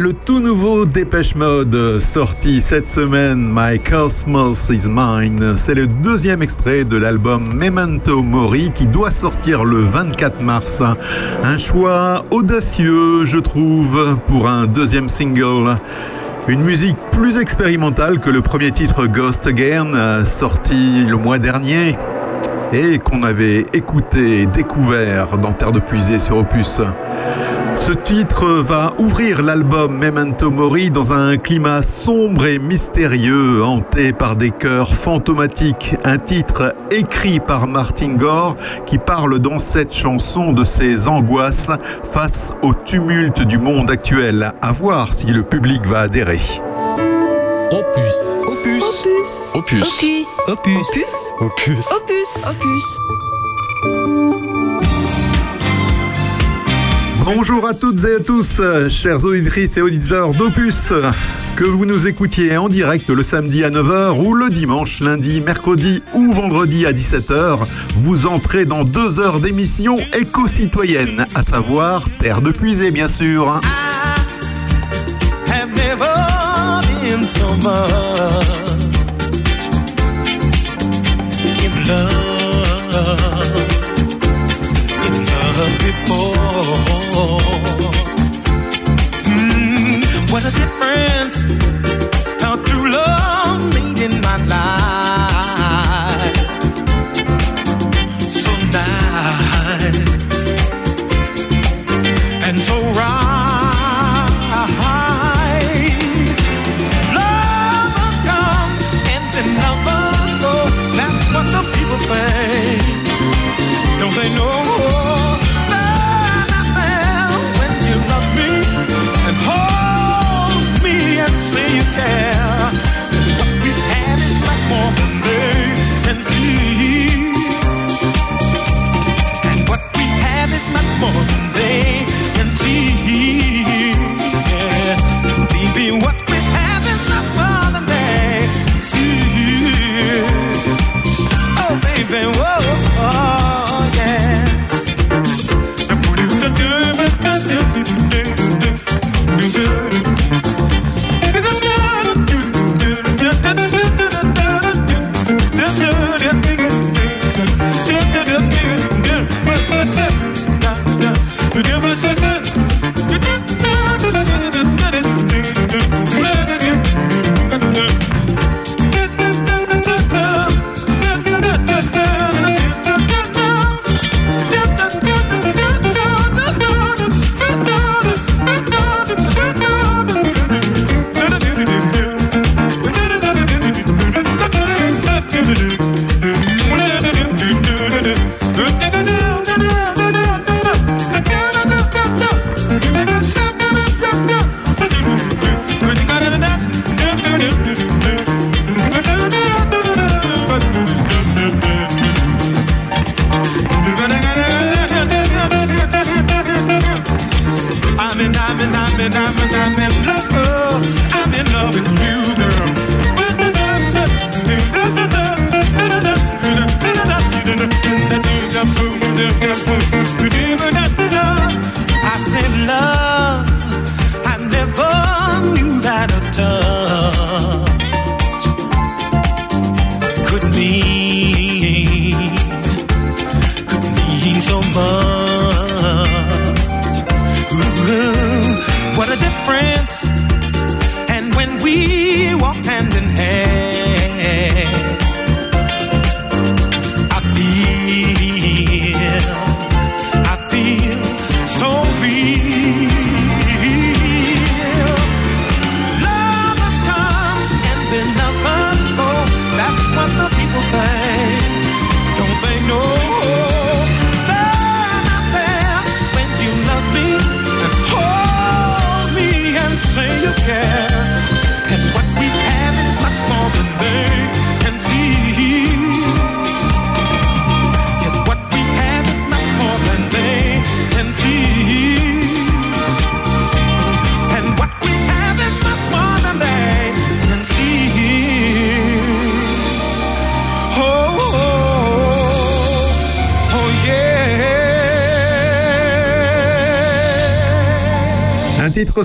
Le tout nouveau Dépêche Mode sorti cette semaine, My Cosmos is Mine. C'est le deuxième extrait de l'album Memento Mori qui doit sortir le 24 mars. Un choix audacieux, je trouve, pour un deuxième single. Une musique plus expérimentale que le premier titre Ghost Again, sorti le mois dernier et qu'on avait écouté et découvert dans Terre de Puisée sur Opus. Ce titre va ouvrir l'album Memento Mori dans un climat sombre et mystérieux, hanté par des chœurs fantomatiques. Un titre écrit par Martin Gore qui parle dans cette chanson de ses angoisses face au tumulte du monde actuel. À voir si le public va adhérer. Opus. Opus. Opus. Opus. Opus. Opus. Opus. Opus. Opus. Bonjour à toutes et à tous, chères auditrices et auditeurs d'Opus, que vous nous écoutiez en direct le samedi à 9h ou le dimanche, lundi, mercredi ou vendredi à 17h, vous entrez dans deux heures d'émission éco-citoyenne, à savoir Terre de Puisée bien sûr. Mm, what a difference how true love made in my life. So nice and so right.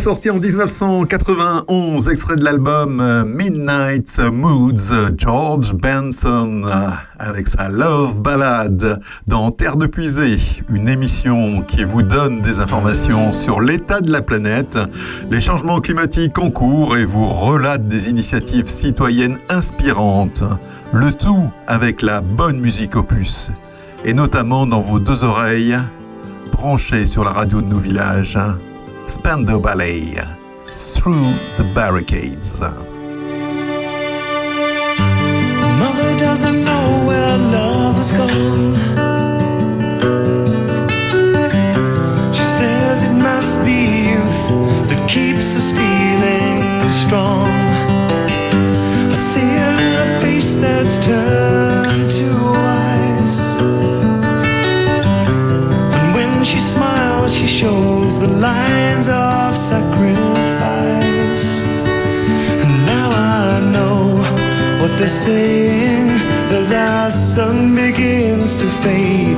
Sorti en 1991, extrait de l'album euh, Midnight Moods, George Benson, euh, avec sa Love Ballad dans Terre de Puisée, une émission qui vous donne des informations sur l'état de la planète, les changements climatiques en cours et vous relate des initiatives citoyennes inspirantes. Le tout avec la bonne musique opus, et notamment dans vos deux oreilles, branchées sur la radio de nos villages. Spandau Ballet, Through the Barricades. Mother doesn't know where love has gone. She says it must be youth that keeps us feeling strong. I see her in a face that's turned to she shows the lines of sacrifice. And now I know what they're saying as our sun begins to fade.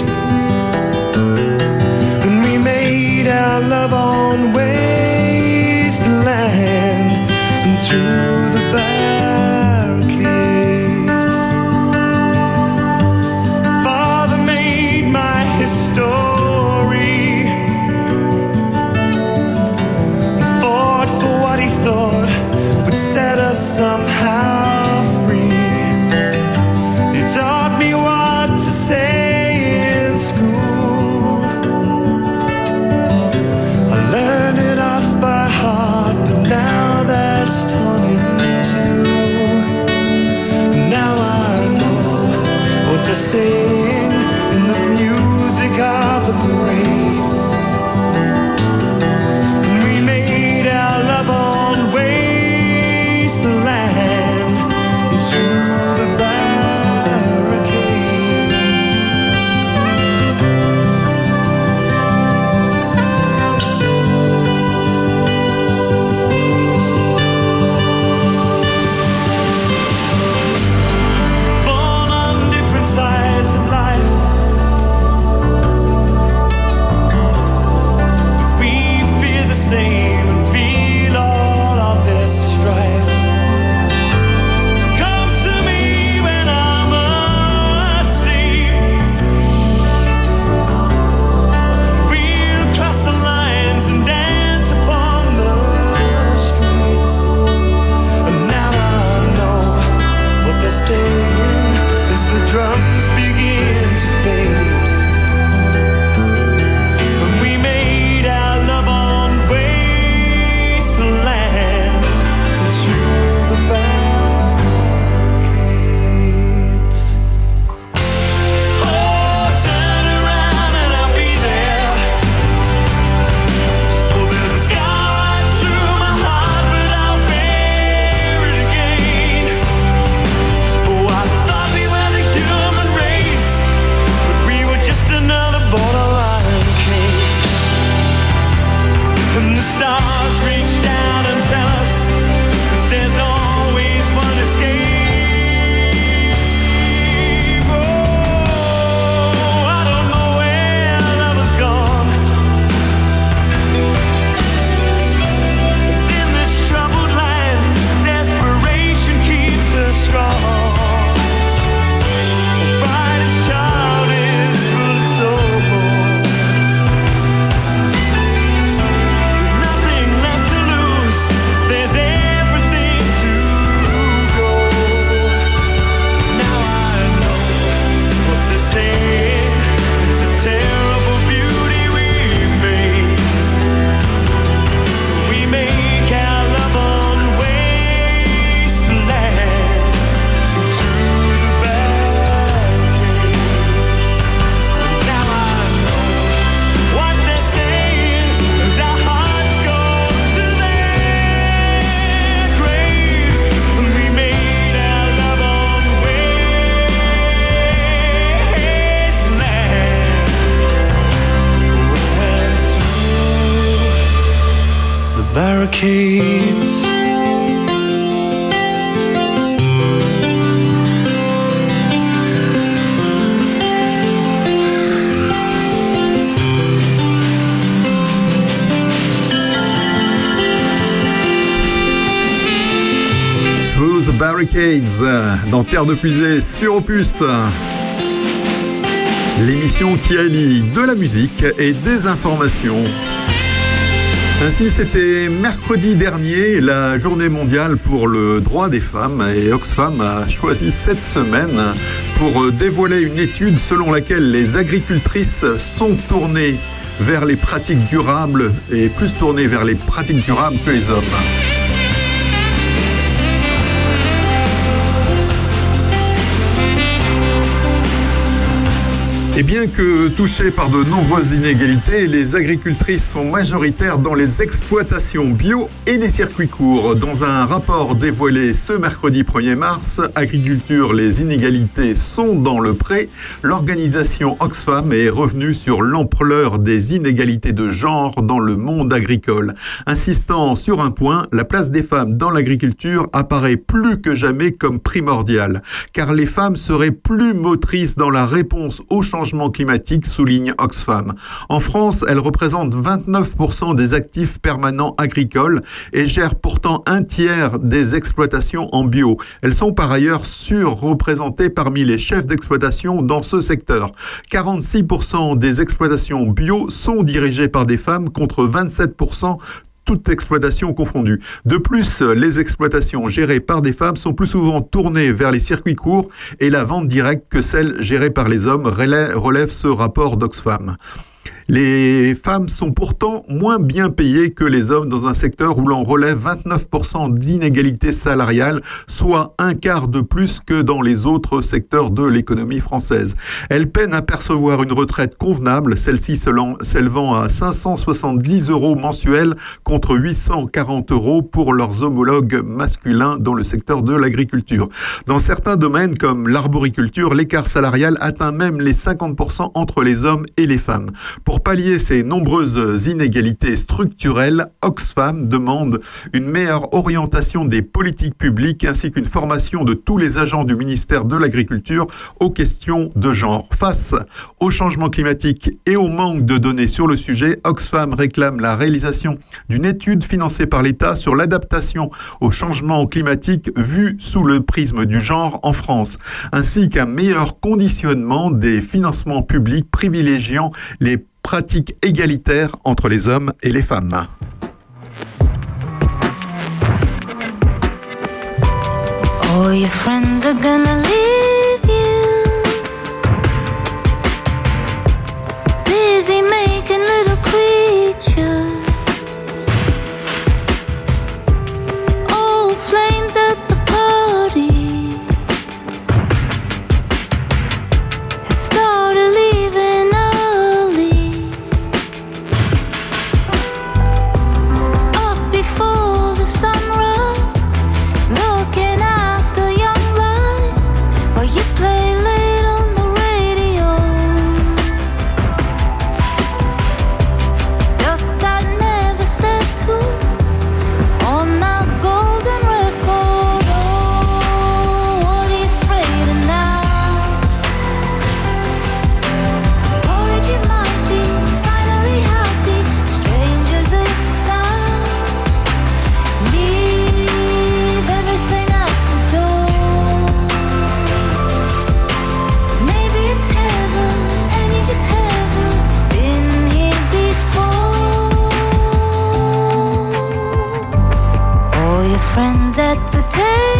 And we made our love on wasteland and to dans Terre de Puisée sur Opus. L'émission qui allie de la musique et des informations. Ainsi, c'était mercredi dernier la journée mondiale pour le droit des femmes et Oxfam a choisi cette semaine pour dévoiler une étude selon laquelle les agricultrices sont tournées vers les pratiques durables et plus tournées vers les pratiques durables que les hommes. Et bien que touchés par de nombreuses inégalités, les agricultrices sont majoritaires dans les exploitations bio et les circuits courts. Dans un rapport dévoilé ce mercredi 1er mars, Agriculture, les inégalités sont dans le pré, l'organisation Oxfam est revenue sur l'ampleur des inégalités de genre dans le monde agricole. Insistant sur un point, la place des femmes dans l'agriculture apparaît plus que jamais comme primordiale, car les femmes seraient plus motrices dans la réponse au changement climatique, souligne Oxfam. En France, elle représente 29% des actifs permanents agricoles et gère pourtant un tiers des exploitations en bio. Elles sont par ailleurs surreprésentées parmi les chefs d'exploitation dans ce secteur. 46% des exploitations bio sont dirigées par des femmes contre 27% toute exploitation confondue. De plus, les exploitations gérées par des femmes sont plus souvent tournées vers les circuits courts et la vente directe que celles gérées par les hommes, relève ce rapport d'Oxfam. Les femmes sont pourtant moins bien payées que les hommes dans un secteur où l'on relève 29% d'inégalité salariale, soit un quart de plus que dans les autres secteurs de l'économie française. Elles peinent à percevoir une retraite convenable, celle-ci s'élevant à 570 euros mensuels contre 840 euros pour leurs homologues masculins dans le secteur de l'agriculture. Dans certains domaines comme l'arboriculture, l'écart salarial atteint même les 50% entre les hommes et les femmes. Pallier ces nombreuses inégalités structurelles, Oxfam demande une meilleure orientation des politiques publiques ainsi qu'une formation de tous les agents du ministère de l'Agriculture aux questions de genre. Face au changement climatique et au manque de données sur le sujet, Oxfam réclame la réalisation d'une étude financée par l'État sur l'adaptation au changement climatique vu sous le prisme du genre en France, ainsi qu'un meilleur conditionnement des financements publics privilégiant les pratique égalitaire entre les hommes et les femmes. At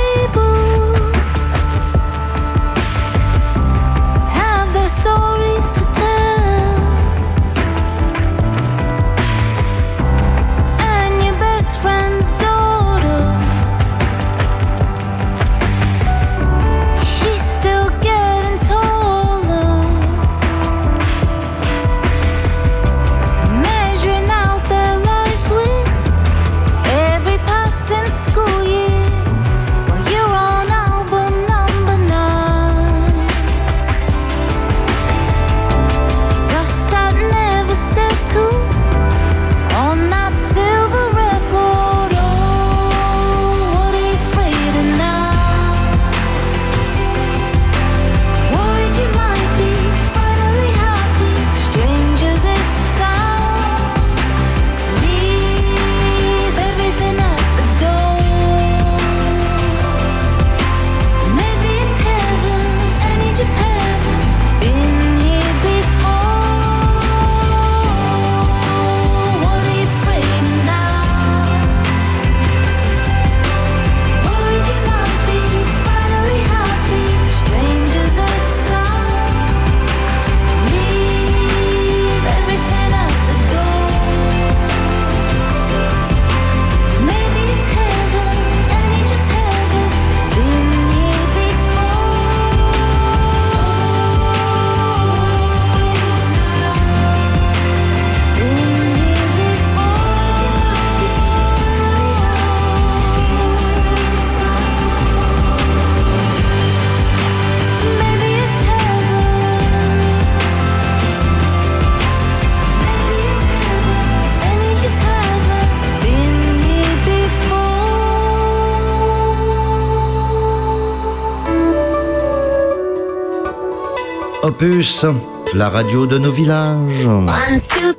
La radio de nos villages.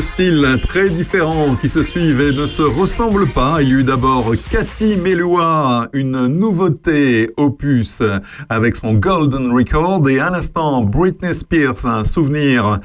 Style très différent qui se suivent et ne se ressemblent pas. Il y eut d'abord Cathy Melua, une nouveauté opus avec son Golden Record et à l'instant Britney Spears, un souvenir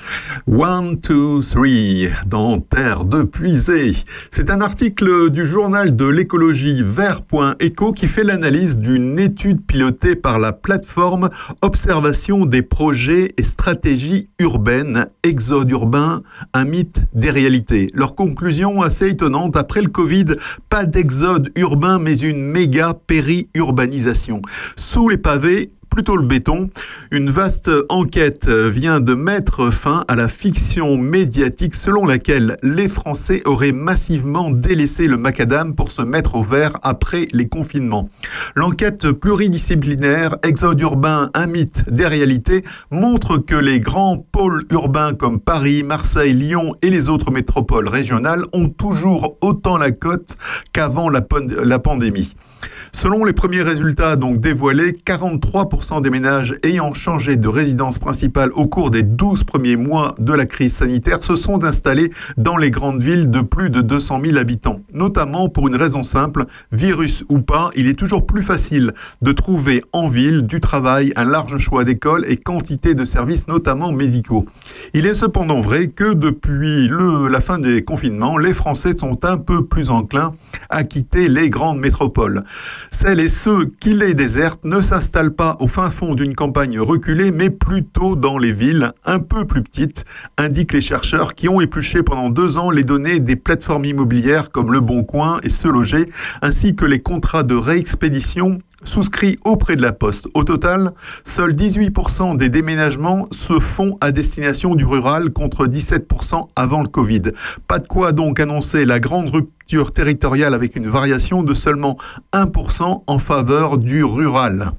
One, Two, Three dans Terre de Puisée. C'est un article du journal de l'écologie vert.eco qui fait l'analyse d'une étude pilotée par la plateforme Observation des projets et stratégies urbaines Exode urbain, un mythe des réalités. Leur conclusion assez étonnante, après le Covid, pas d'exode urbain mais une méga péri-urbanisation. Sous les pavés, plutôt le béton. Une vaste enquête vient de mettre fin à la fiction médiatique selon laquelle les Français auraient massivement délaissé le macadam pour se mettre au vert après les confinements. L'enquête pluridisciplinaire Exode urbain, un mythe des réalités montre que les grands pôles urbains comme Paris, Marseille, Lyon et les autres métropoles régionales ont toujours autant la cote qu'avant la, la pandémie. Selon les premiers résultats donc dévoilés, 43% des ménages ayant changé de résidence principale au cours des 12 premiers mois de la crise sanitaire se sont installés dans les grandes villes de plus de 200 000 habitants. Notamment pour une raison simple, virus ou pas, il est toujours plus facile de trouver en ville du travail, un large choix d'écoles et quantité de services, notamment médicaux. Il est cependant vrai que depuis la fin des confinements, les Français sont un peu plus enclins à quitter les grandes métropoles. Celles et ceux qui les désertent ne s'installent pas au fin fond d'une campagne reculée, mais plutôt dans les villes un peu plus petites, indiquent les chercheurs qui ont épluché pendant deux ans les données des plateformes immobilières comme Le Bon Coin et Se Loger, ainsi que les contrats de réexpédition souscrits auprès de la Poste. Au total, seuls 18% des déménagements se font à destination du rural contre 17% avant le Covid. Pas de quoi donc annoncer la grande rupture territoriale avec une variation de seulement 1% en faveur du rural.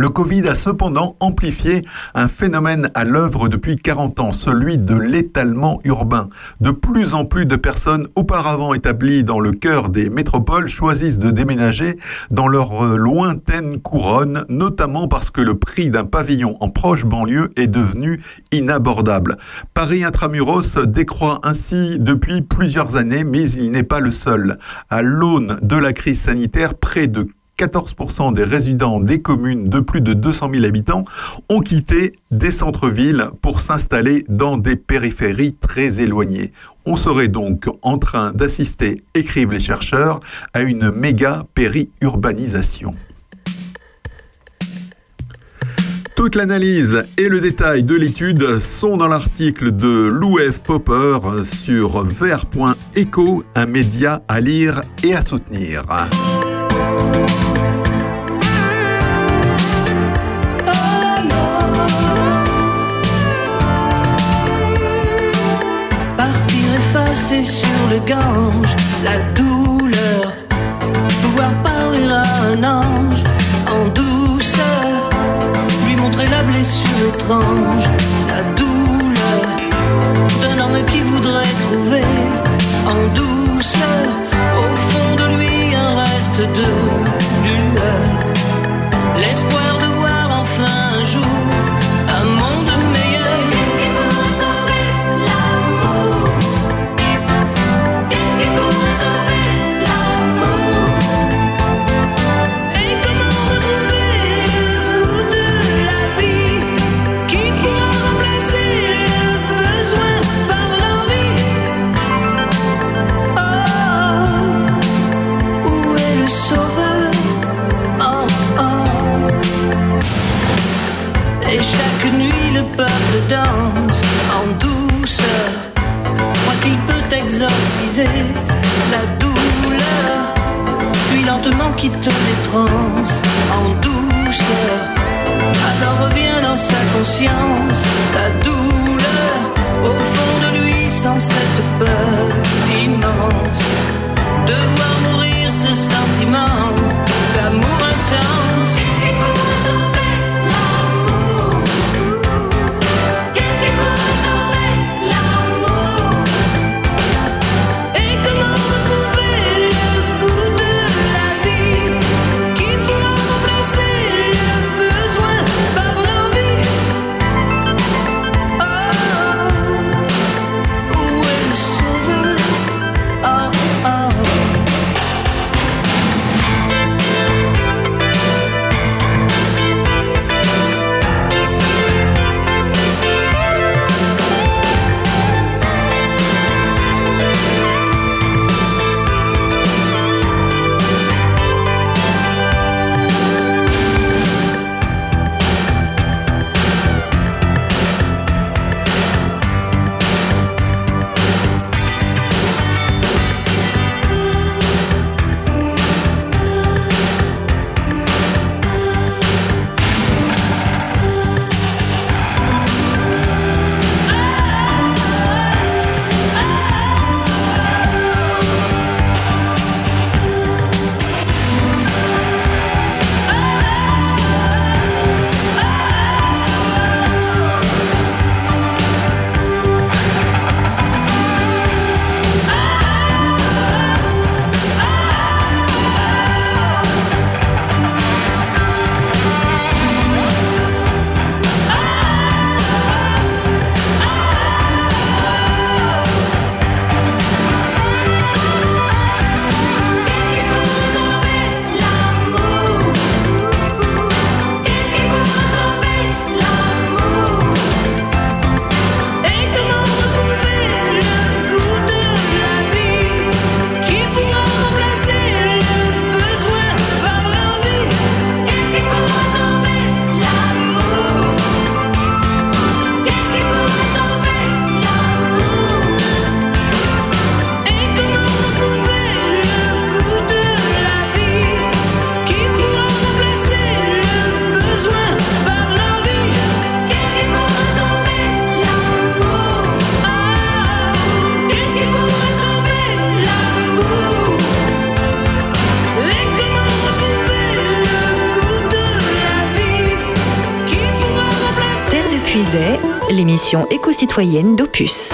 Le Covid a cependant amplifié un phénomène à l'œuvre depuis 40 ans, celui de l'étalement urbain. De plus en plus de personnes auparavant établies dans le cœur des métropoles choisissent de déménager dans leur lointaine couronne, notamment parce que le prix d'un pavillon en proche banlieue est devenu inabordable. Paris intramuros décroît ainsi depuis plusieurs années, mais il n'est pas le seul. À l'aune de la crise sanitaire, près de 14% des résidents des communes de plus de 200 000 habitants ont quitté des centres-villes pour s'installer dans des périphéries très éloignées. On serait donc en train d'assister, écrivent les chercheurs, à une méga périurbanisation. Toute l'analyse et le détail de l'étude sont dans l'article de Lou F. Popper sur vert.eco, un média à lire et à soutenir. Passer sur le Gange, la douleur, pouvoir parler à un ange en douceur, lui montrer la blessure étrange, la douleur d'un homme qui voudrait trouver en douceur au fond de lui un reste de en douceur Croit qu'il peut exorciser la douleur Puis lentement quitte les trans en douceur Alors revient dans sa conscience la douleur Au fond de lui sans cette peur immense. De voir mourir ce sentiment d'amour intense l'émission éco-citoyenne d'Opus.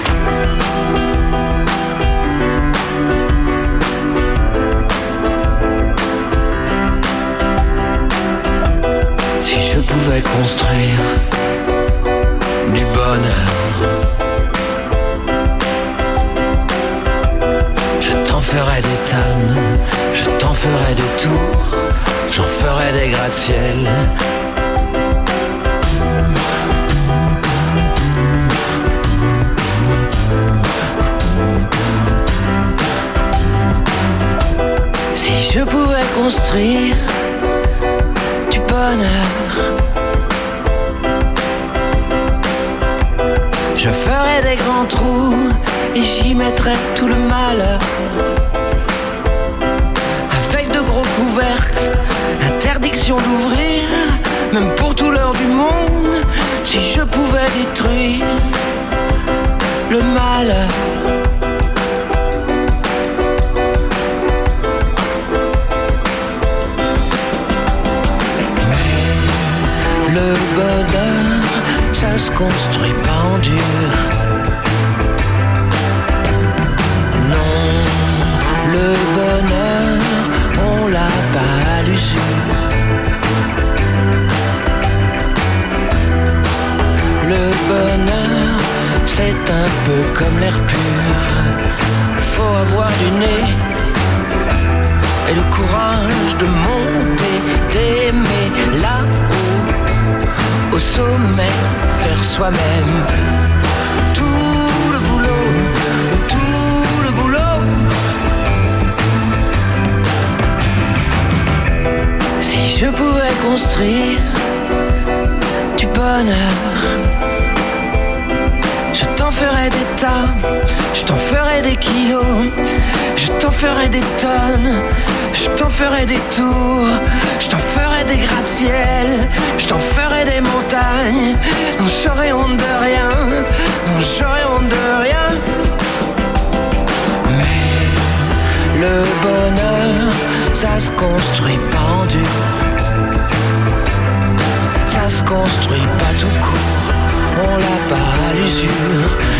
Si je pouvais construire construire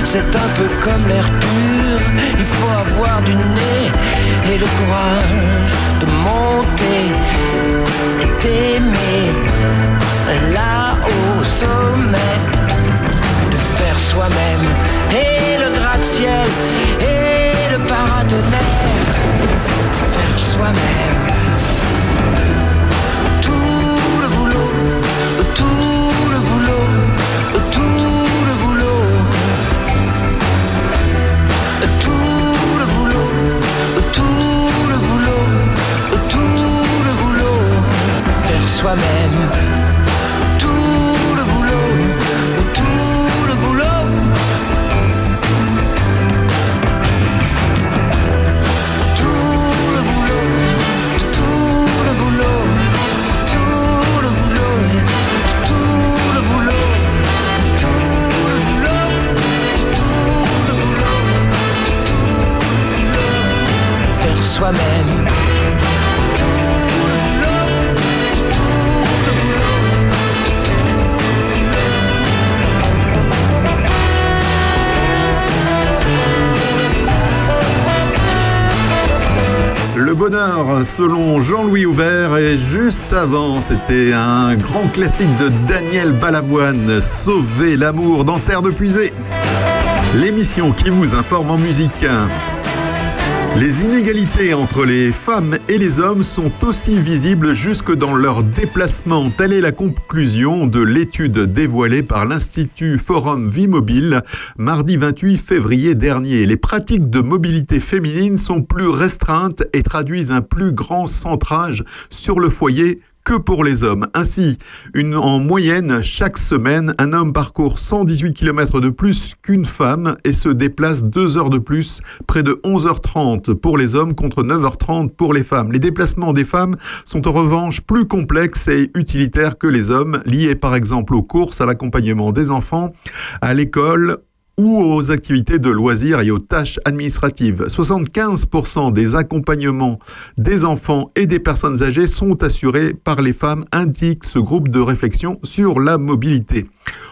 C'est un peu comme l'air pur, il faut avoir du nez et le courage de monter et d'aimer là au sommet, de faire soi-même. Et le gratte-ciel et le paratonnerre, faire soi-même. Jean-Louis Aubert, et juste avant, c'était un grand classique de Daniel Balavoine, Sauver l'amour dans Terre de Puisée. L'émission qui vous informe en musique. Les inégalités entre les femmes et les hommes sont aussi visibles jusque dans leur déplacement. Telle est la conclusion de l'étude dévoilée par l'Institut Forum Vie Mobile mardi 28 février dernier. Les pratiques de mobilité féminine sont plus restreintes et traduisent un plus grand centrage sur le foyer que pour les hommes. Ainsi, en moyenne, chaque semaine, un homme parcourt 118 km de plus qu'une femme et se déplace 2 heures de plus, près de 11h30 pour les hommes contre 9h30 pour les femmes. Les déplacements des femmes sont en revanche plus complexes et utilitaires que les hommes, liés par exemple aux courses, à l'accompagnement des enfants, à l'école ou aux activités de loisirs et aux tâches administratives. 75% des accompagnements des enfants et des personnes âgées sont assurés par les femmes, indique ce groupe de réflexion sur la mobilité.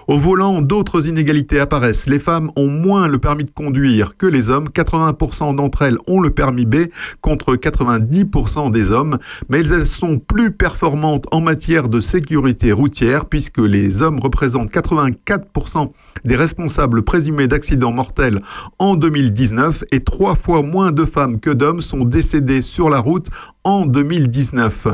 Au volant, d'autres inégalités apparaissent. Les femmes ont moins le permis de conduire que les hommes. 80% d'entre elles ont le permis B contre 90% des hommes. Mais elles sont plus performantes en matière de sécurité routière puisque les hommes représentent 84% des responsables présumés d'accidents mortels en 2019 et trois fois moins de femmes que d'hommes sont décédées sur la route en 2019.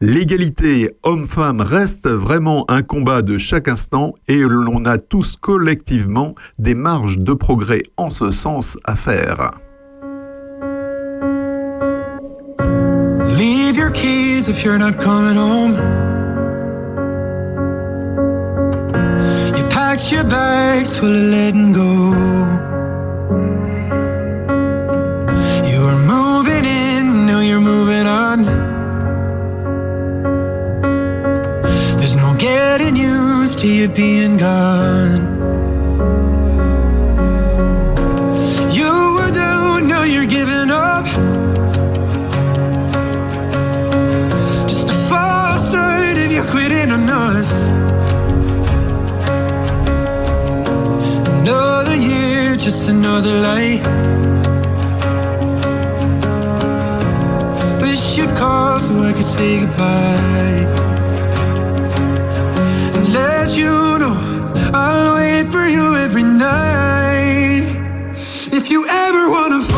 L'égalité homme-femme reste vraiment un combat de chaque instant et l'on a tous collectivement des marges de progrès en ce sens à faire. Leave your keys if you're not coming home. Your bags full of letting go. You were moving in, now you're moving on. There's no getting used to you being gone. You were down, now you're giving up. Just a false start if you're quitting on us. Another year, just another light. Wish you'd call so I could say goodbye. And let you know I'll wait for you every night. If you ever wanna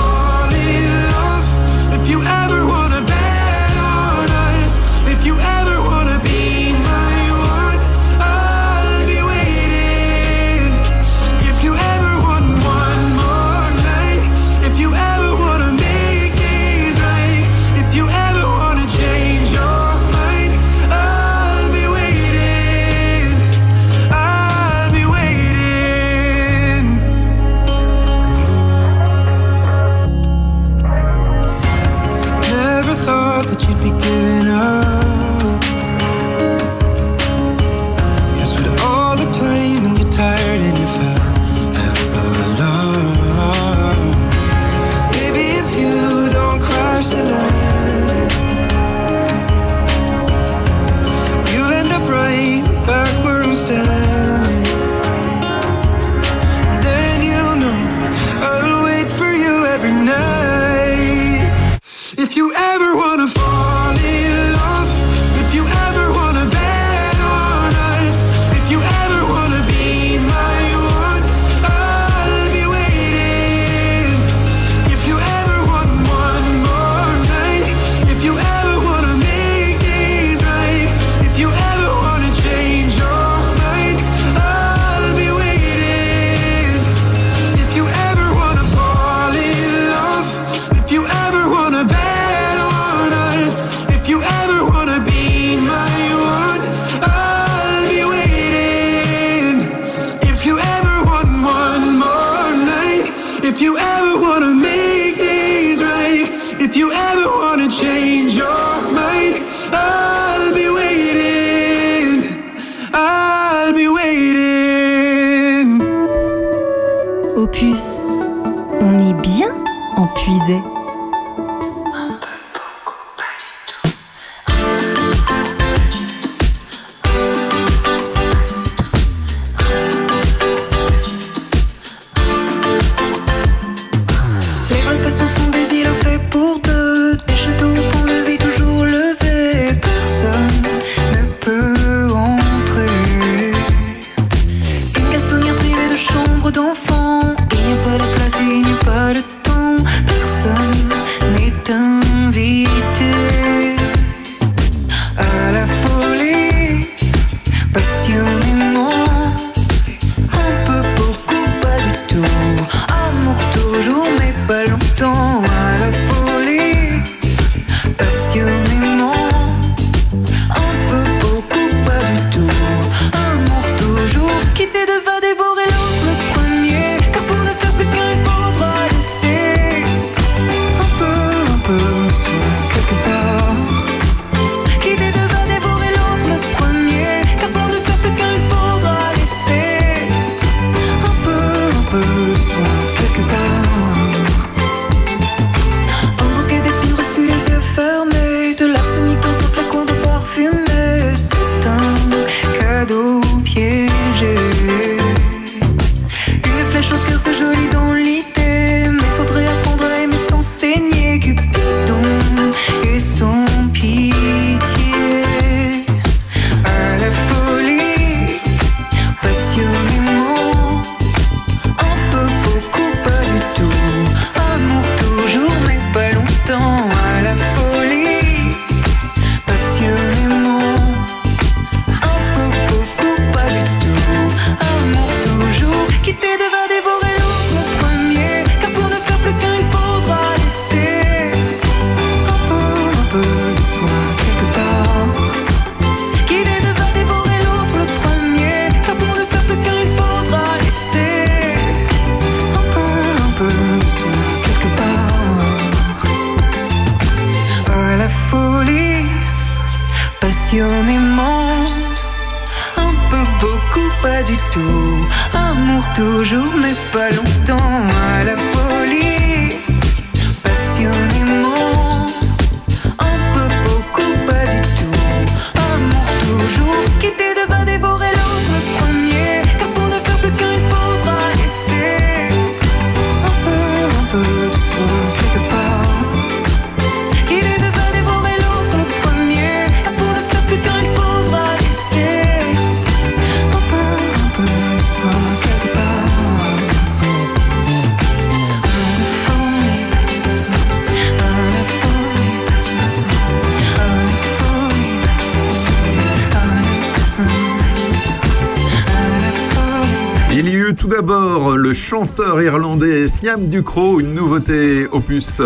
Siam Ducrot, une nouveauté opus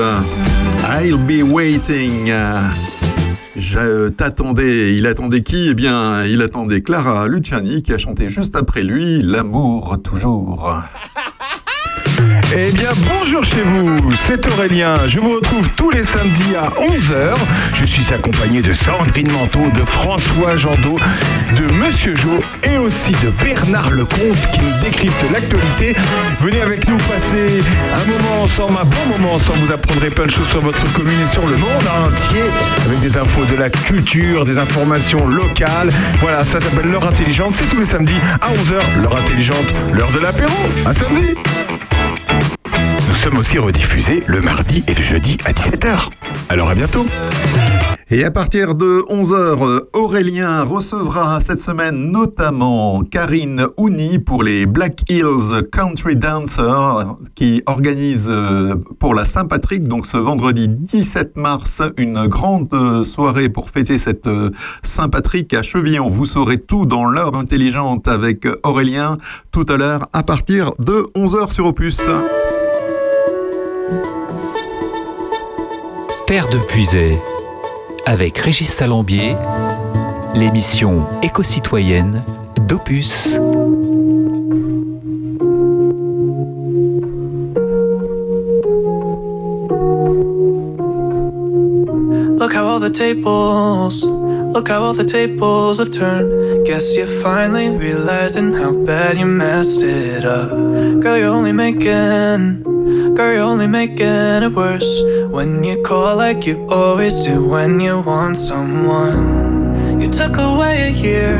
I'll Be Waiting. Je t'attendais, il attendait qui? Eh bien, il attendait Clara Luciani qui a chanté juste après lui L'amour toujours. Eh bien, bonjour chez vous, c'est Aurélien. Je vous retrouve tous les samedis à 11h. Je suis accompagné de Sandrine Manteau, de François Jandot, de Monsieur Jo et aussi de Bernard Lecomte qui nous décrypte l'actualité. Venez avec nous passer un moment ensemble, un bon moment ensemble. Vous apprendrez plein de choses sur votre commune et sur le monde entier avec des infos de la culture, des informations locales. Voilà, ça s'appelle L'heure intelligente. C'est tous les samedis à 11h. L'heure intelligente, l'heure de l'apéro. À samedi sommes aussi rediffusés le mardi et le jeudi à 17h. Alors à bientôt et à partir de 11h, Aurélien recevra cette semaine notamment Karine Ouni pour les Black Hills Country Dancers qui organise euh, pour la Saint-Patrick, donc ce vendredi 17 mars, une grande soirée pour fêter cette euh, Saint-Patrick à Chevillon. Vous saurez tout dans l'heure intelligente avec Aurélien tout à l'heure à partir de 11h sur Opus. Terre de Puisay, avec Régis Salambier, l'émission éco-citoyenne d'Opus. Look how all the tables, look how all the tables have turned. Guess you're finally realizing how bad you messed it up. Girl, you're only making Girl, you're only making it worse when you call like you always do when you want someone. You took away a year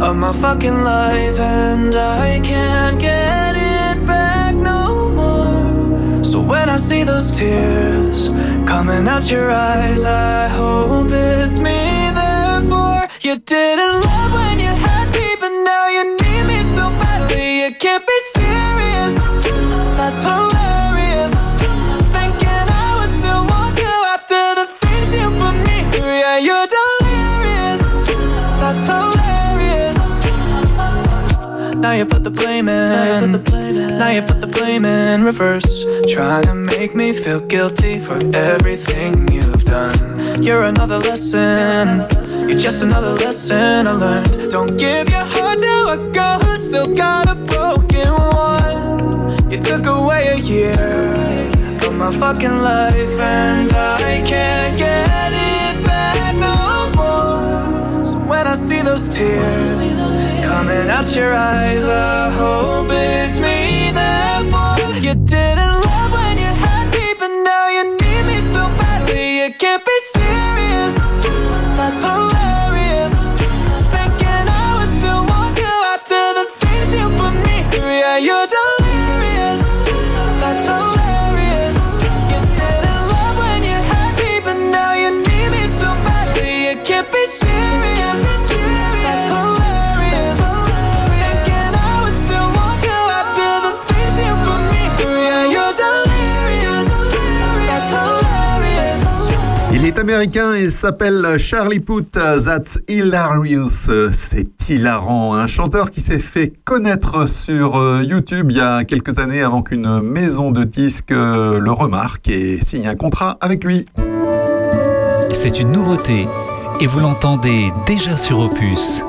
of my fucking life, and I can't get it back no more. So when I see those tears coming out your eyes, I hope it's me. You didn't love when you had me, but now you need me so badly. You can't be serious. That's hilarious. Thinking I would still want you after the things you put me through. Yeah, you're delirious. That's hilarious. Now you put the blame in. Now you put the blame in reverse. Trying to make me feel guilty for everything you've done. You're another lesson. You're just another lesson I learned. Don't give your heart to a girl who's still got a broken one. You took away a year of my fucking life, and I can't get it back no more. So when I see those tears coming out your eyes, I hope it's me. Therefore, you didn't love when you had me, but now you need me so badly. You can't be serious. That's hilarious. Américain, il s'appelle Charlie Puth, That's Hilarious, c'est hilarant, un chanteur qui s'est fait connaître sur euh, YouTube il y a quelques années avant qu'une maison de disques euh, le remarque et signe un contrat avec lui. C'est une nouveauté et vous l'entendez déjà sur Opus.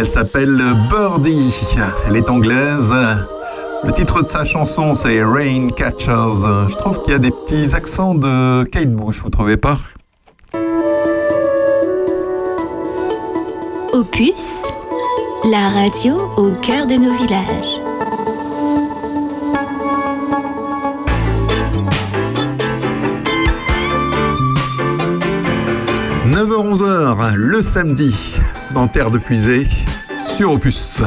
Elle s'appelle Birdie. Elle est anglaise. Le titre de sa chanson, c'est Rain Catchers. Je trouve qu'il y a des petits accents de Kate Bush, vous trouvez pas? Opus, la radio au cœur de nos villages. 9h-11h, le samedi, dans Terre de Puisée, sur Opus.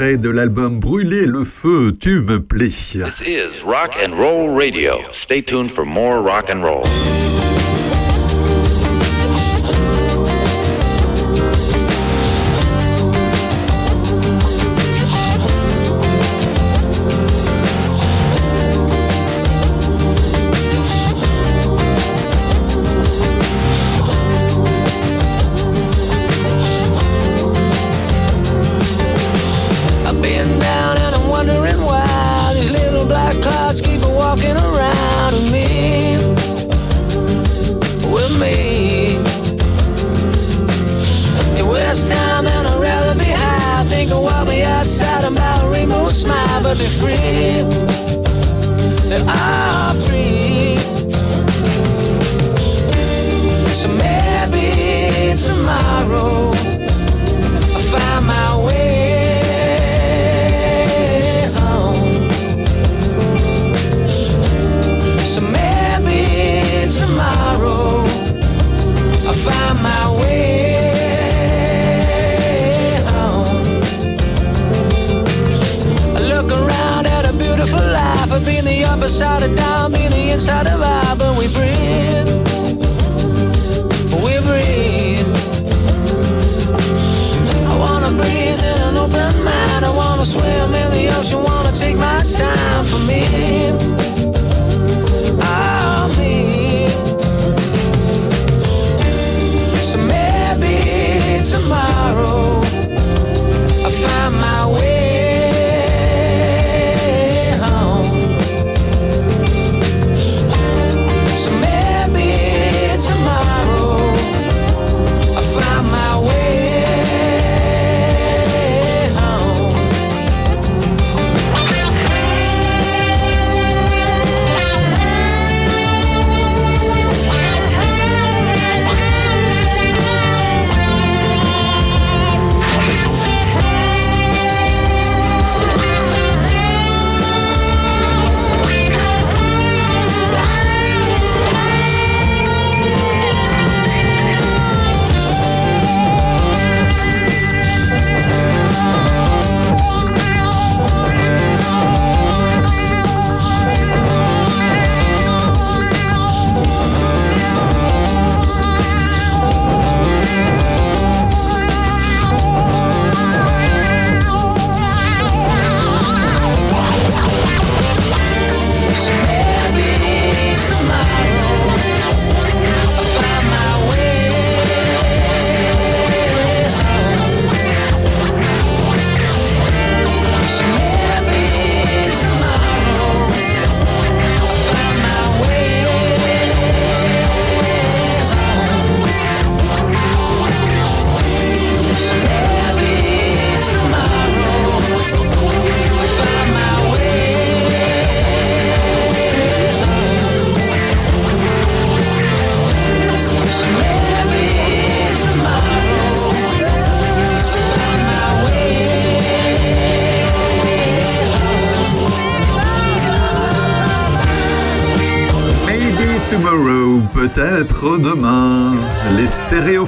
Extrait de l'album Brûler le feu, tu me plais. This is Rock and Roll Radio. Stay tuned for more rock and roll.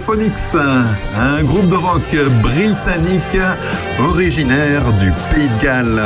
Stereophonics, un groupe de rock britannique originaire du Pays de Galles.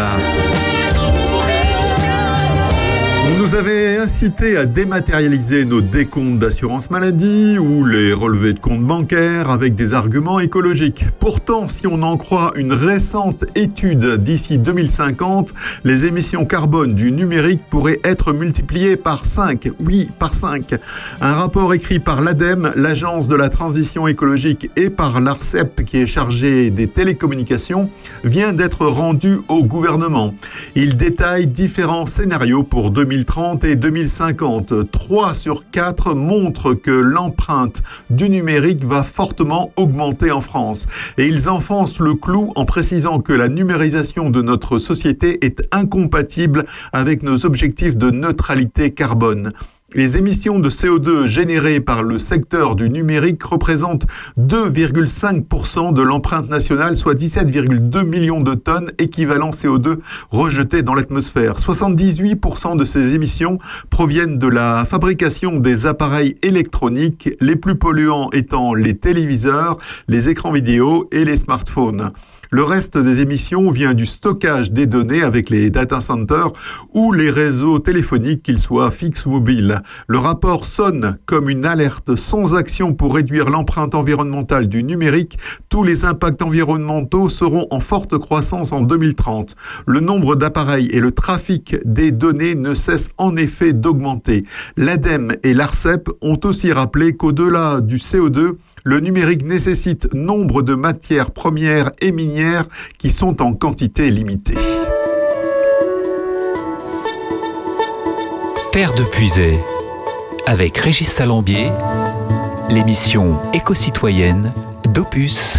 Nous avait incité à dématérialiser nos décomptes d'assurance maladie ou les relevés de comptes bancaires avec des arguments écologiques. Pourtant, si on en croit une récente étude d'ici 2050, les émissions carbone du numérique pourraient être multipliées par 5. Oui, par 5. Un rapport écrit par l'ADEME, l'Agence de la transition écologique, et par l'ARCEP, qui est chargé des télécommunications, vient d'être rendu au gouvernement. Il détaille différents scénarios pour 2050 2030 et 2050. 3 sur 4 montrent que l'empreinte du numérique va fortement augmenter en France. Et ils enfoncent le clou en précisant que la numérisation de notre société est incompatible avec nos objectifs de neutralité carbone. Les émissions de CO2 générées par le secteur du numérique représentent 2,5% de l'empreinte nationale, soit 17,2 millions de tonnes équivalent CO2 rejetées dans l'atmosphère. 78% de ces émissions proviennent de la fabrication des appareils électroniques, les plus polluants étant les téléviseurs, les écrans vidéo et les smartphones. Le reste des émissions vient du stockage des données avec les data centers ou les réseaux téléphoniques, qu'ils soient fixes ou mobiles. Le rapport sonne comme une alerte sans action pour réduire l'empreinte environnementale du numérique. Tous les impacts environnementaux seront en forte croissance en 2030. Le nombre d'appareils et le trafic des données ne cessent en effet d'augmenter. L'ADEME et l'ARCEP ont aussi rappelé qu'au-delà du CO2, le numérique nécessite nombre de matières premières et minières qui sont en quantité limitée. Terre de Puisay, avec Régis Salambier, l'émission éco-citoyenne d'Opus.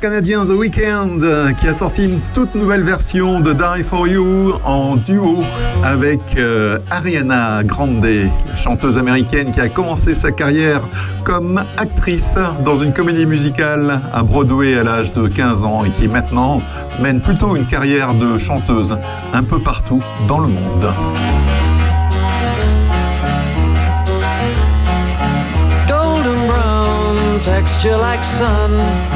canadien The Weeknd euh, qui a sorti une toute nouvelle version de Die For You en duo avec euh, Ariana Grande, chanteuse américaine qui a commencé sa carrière comme actrice dans une comédie musicale à Broadway à l'âge de 15 ans et qui maintenant mène plutôt une carrière de chanteuse un peu partout dans le monde. texture like sun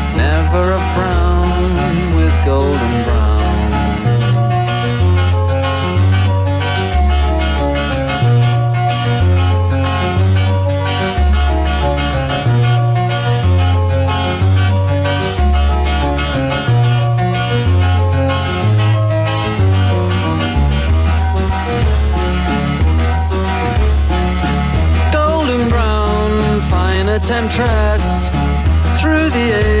never a frown with golden brown. Golden brown fine temptress through the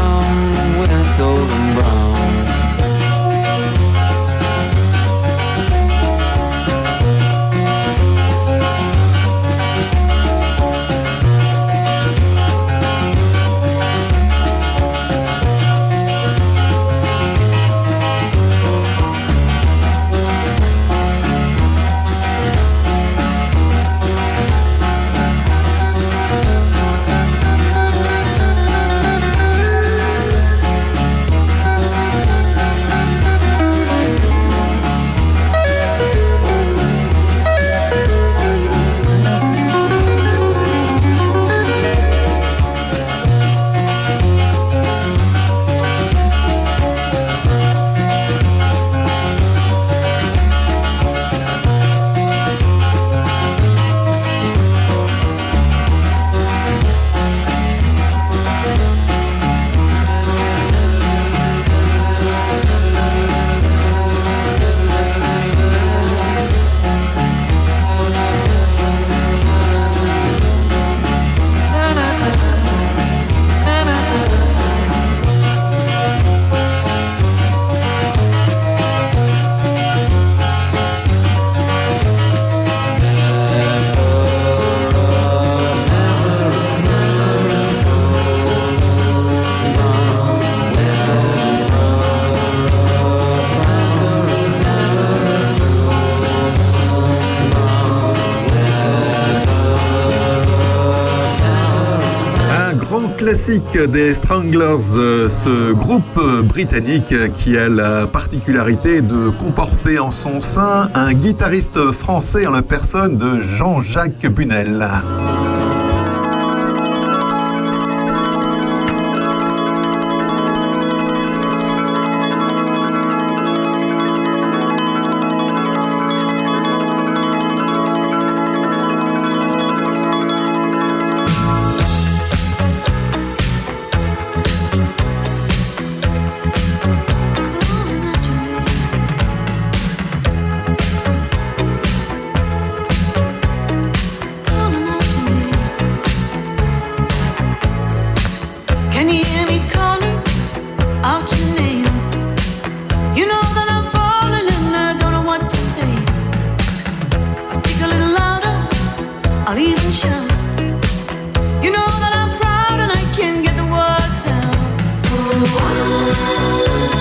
classique des Stranglers, euh, ce groupe euh, britannique qui a la particularité de comporter en son sein un guitariste français en la personne de Jean-Jacques Bunel. Música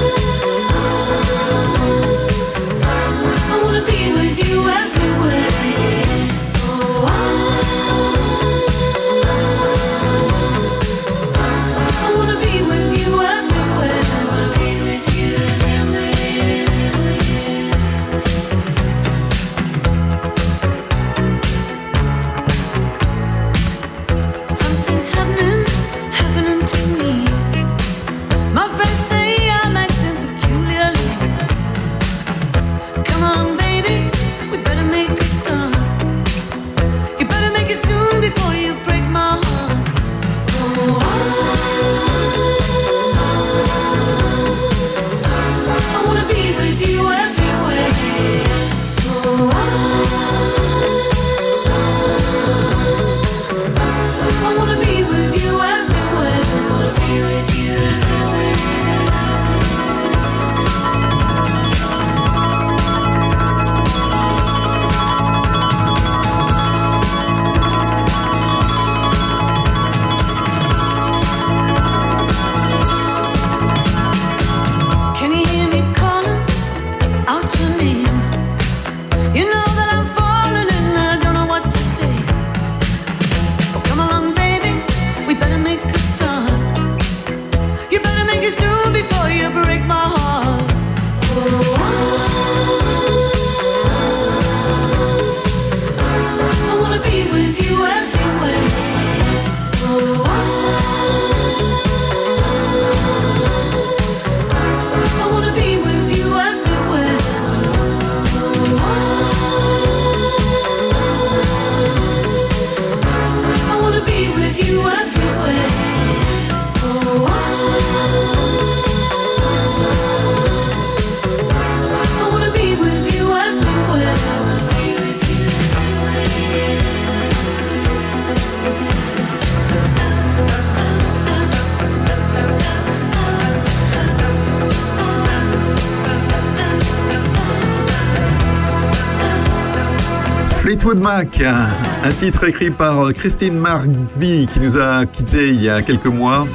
Un titre écrit par Christine Marvie qui nous a quittés il y a quelques mois.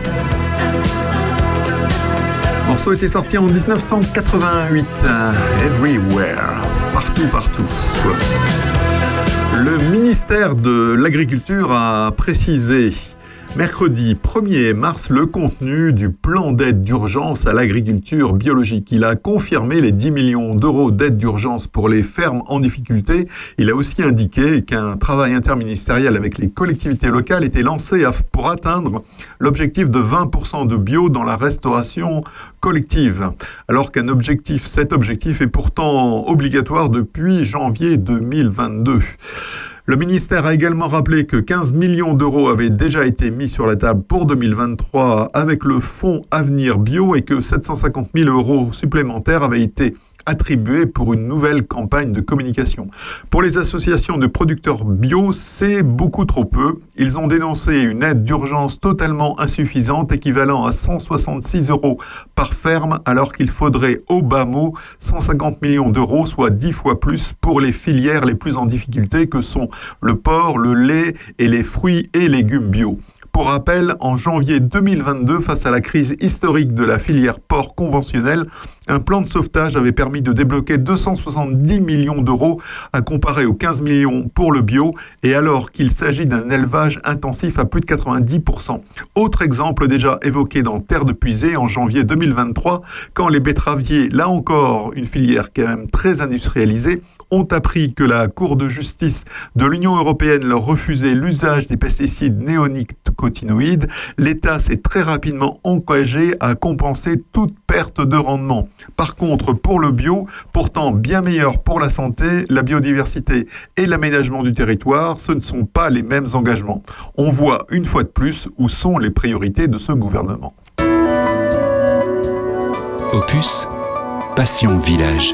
Le morceau était sorti en 1988. Everywhere, partout, partout. Le ministère de l'Agriculture a précisé Mercredi 1er mars, le contenu du plan d'aide d'urgence à l'agriculture biologique. Il a confirmé les 10 millions d'euros d'aide d'urgence pour les fermes en difficulté. Il a aussi indiqué qu'un travail interministériel avec les collectivités locales était lancé pour atteindre l'objectif de 20% de bio dans la restauration collective. Alors qu'un objectif, cet objectif est pourtant obligatoire depuis janvier 2022. Le ministère a également rappelé que 15 millions d'euros avaient déjà été mis sur la table pour 2023 avec le fonds Avenir Bio et que 750 000 euros supplémentaires avaient été attribués pour une nouvelle campagne de communication. Pour les associations de producteurs bio, c'est beaucoup trop peu. Ils ont dénoncé une aide d'urgence totalement insuffisante, équivalent à 166 euros par ferme, alors qu'il faudrait au bas mot 150 millions d'euros, soit 10 fois plus pour les filières les plus en difficulté que sont le porc, le lait et les fruits et légumes bio. Pour rappel, en janvier 2022, face à la crise historique de la filière porc conventionnelle, un plan de sauvetage avait permis de débloquer 270 millions d'euros à comparer aux 15 millions pour le bio et alors qu'il s'agit d'un élevage intensif à plus de 90%. Autre exemple déjà évoqué dans Terre de Puisée en janvier 2023, quand les betteraviers, là encore une filière quand même très industrialisée, ont appris que la Cour de justice de l'Union européenne leur refusait l'usage des pesticides néonicotinoïdes, l'État s'est très rapidement engagé à compenser toute perte de rendement. Par contre, pour le bio, pourtant bien meilleur pour la santé, la biodiversité et l'aménagement du territoire, ce ne sont pas les mêmes engagements. On voit une fois de plus où sont les priorités de ce gouvernement. Opus, Passion Village.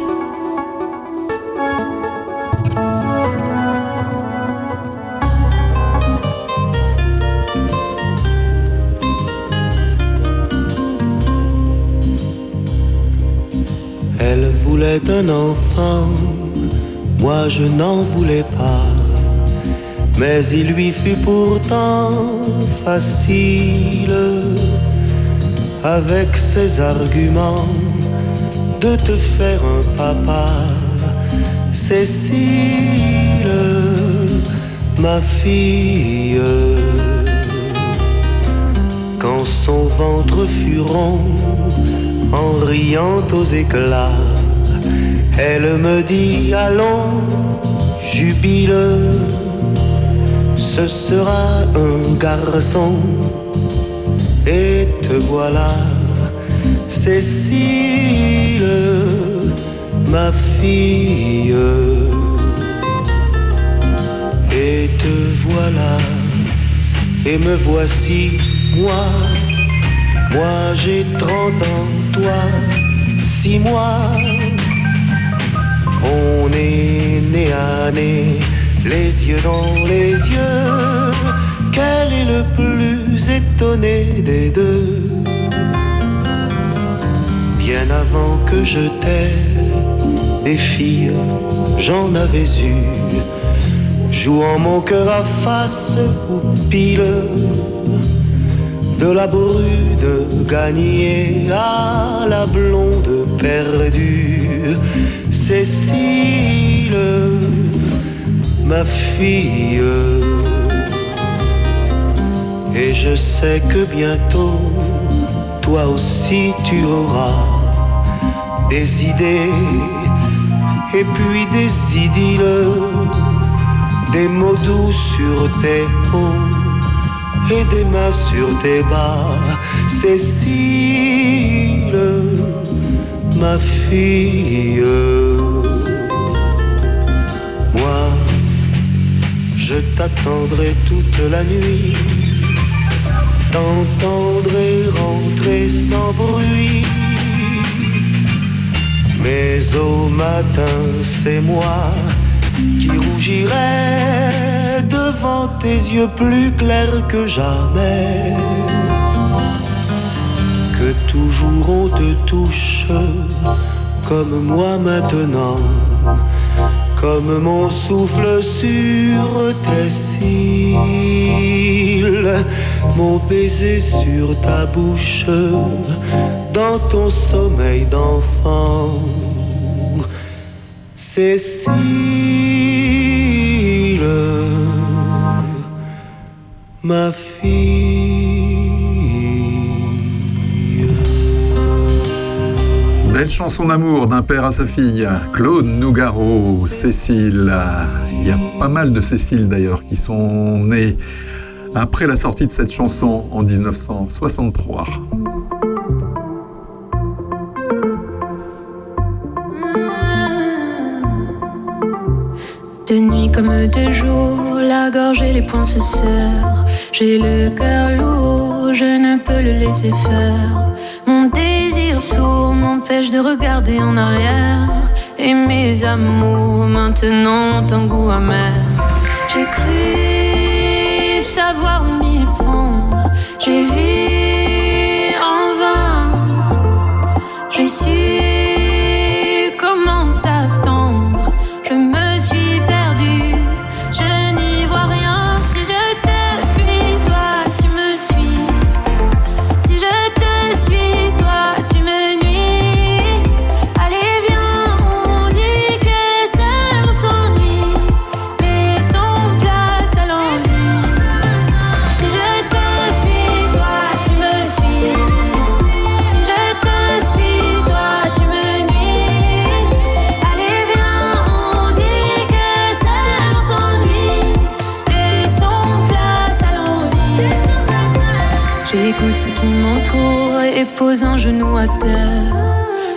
Elle voulait un enfant, moi je n'en voulais pas. Mais il lui fut pourtant facile, avec ses arguments, de te faire un papa. Cécile, ma fille, quand son ventre fut rond, en riant aux éclats. Elle me dit allons, jubile, ce sera un garçon. Et te voilà, Cécile, ma fille. Et te voilà, et me voici, moi moi j'ai trente ans, toi six mois. On est né à nez, les yeux dans les yeux. Quel est le plus étonné des deux? Bien avant que je t'aie, des filles, j'en avais eu. Jouant mon cœur à face ou pile de la brude gagnée à la blonde perdue, Cécile, ma fille. Et je sais que bientôt, toi aussi tu auras des idées. Et puis des idylles, des mots doux sur tes hauts des mains sur tes bas, Cécile, ma fille. Moi, je t'attendrai toute la nuit, t'entendrai rentrer sans bruit. Mais au matin, c'est moi qui devant tes yeux plus clairs que jamais, que toujours on te touche, comme moi maintenant, comme mon souffle sur tes cils, mon baiser sur ta bouche, dans ton sommeil d'enfant. Cécile ma fille. Belle chanson d'amour d'un père à sa fille, Claude Nougaro, Cécile. Il y a pas mal de Cécile d'ailleurs qui sont nées après la sortie de cette chanson en 1963. De nuit comme de jour la gorge et les poings se serrent. J'ai le cœur lourd, je ne peux le laisser faire. Mon désir sourd m'empêche de regarder en arrière. Et mes amours maintenant ont un goût amer. J'ai cru savoir m'y prendre, j'ai vu pose un genou à terre.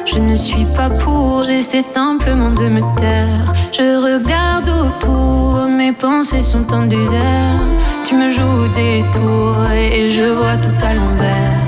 Je ne suis pas pour, j'essaie simplement de me taire. Je regarde autour, mes pensées sont en désert. Tu me joues des tours et je vois tout à l'envers.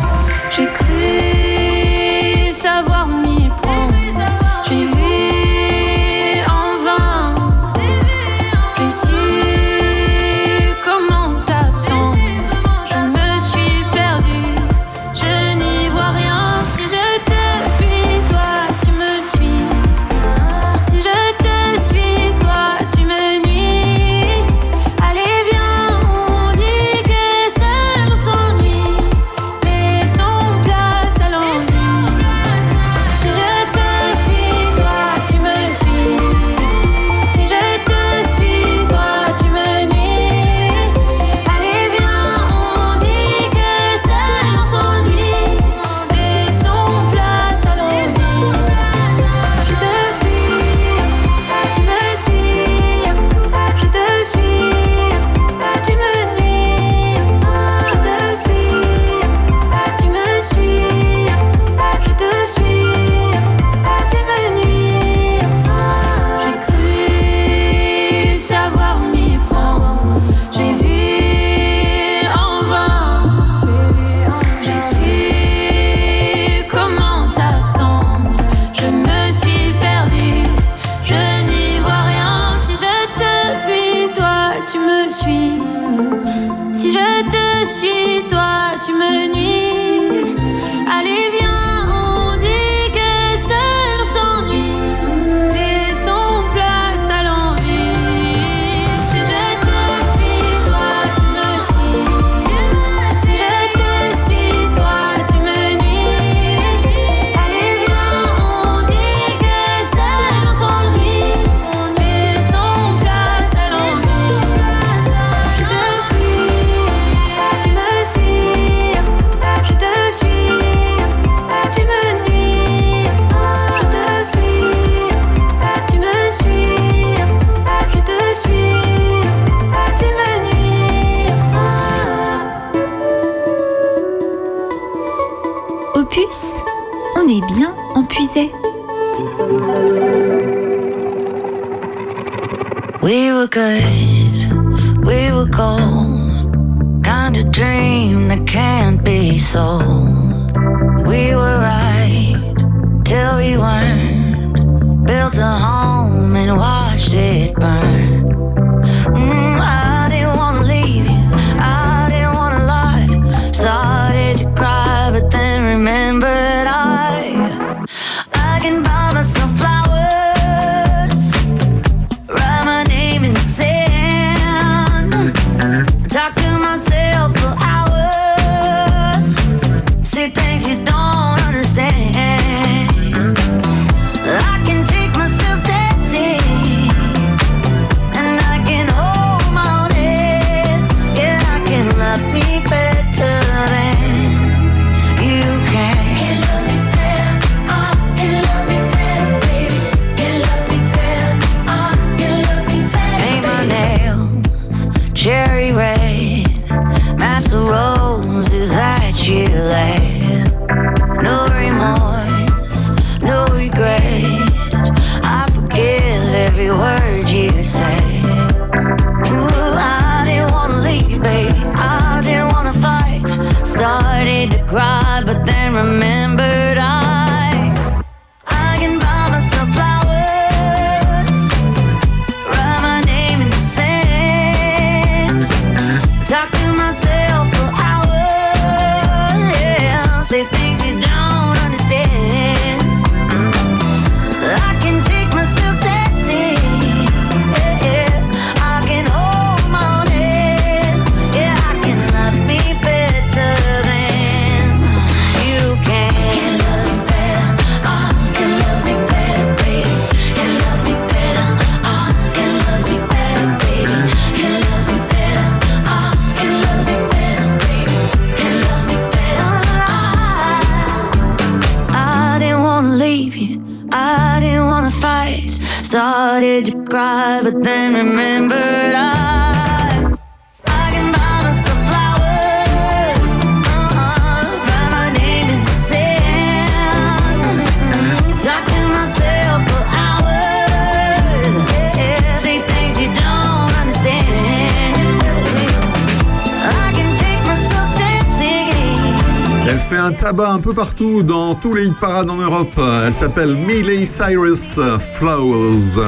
Dans tous les hit parades en Europe. Elle s'appelle Miley Cyrus Flowers.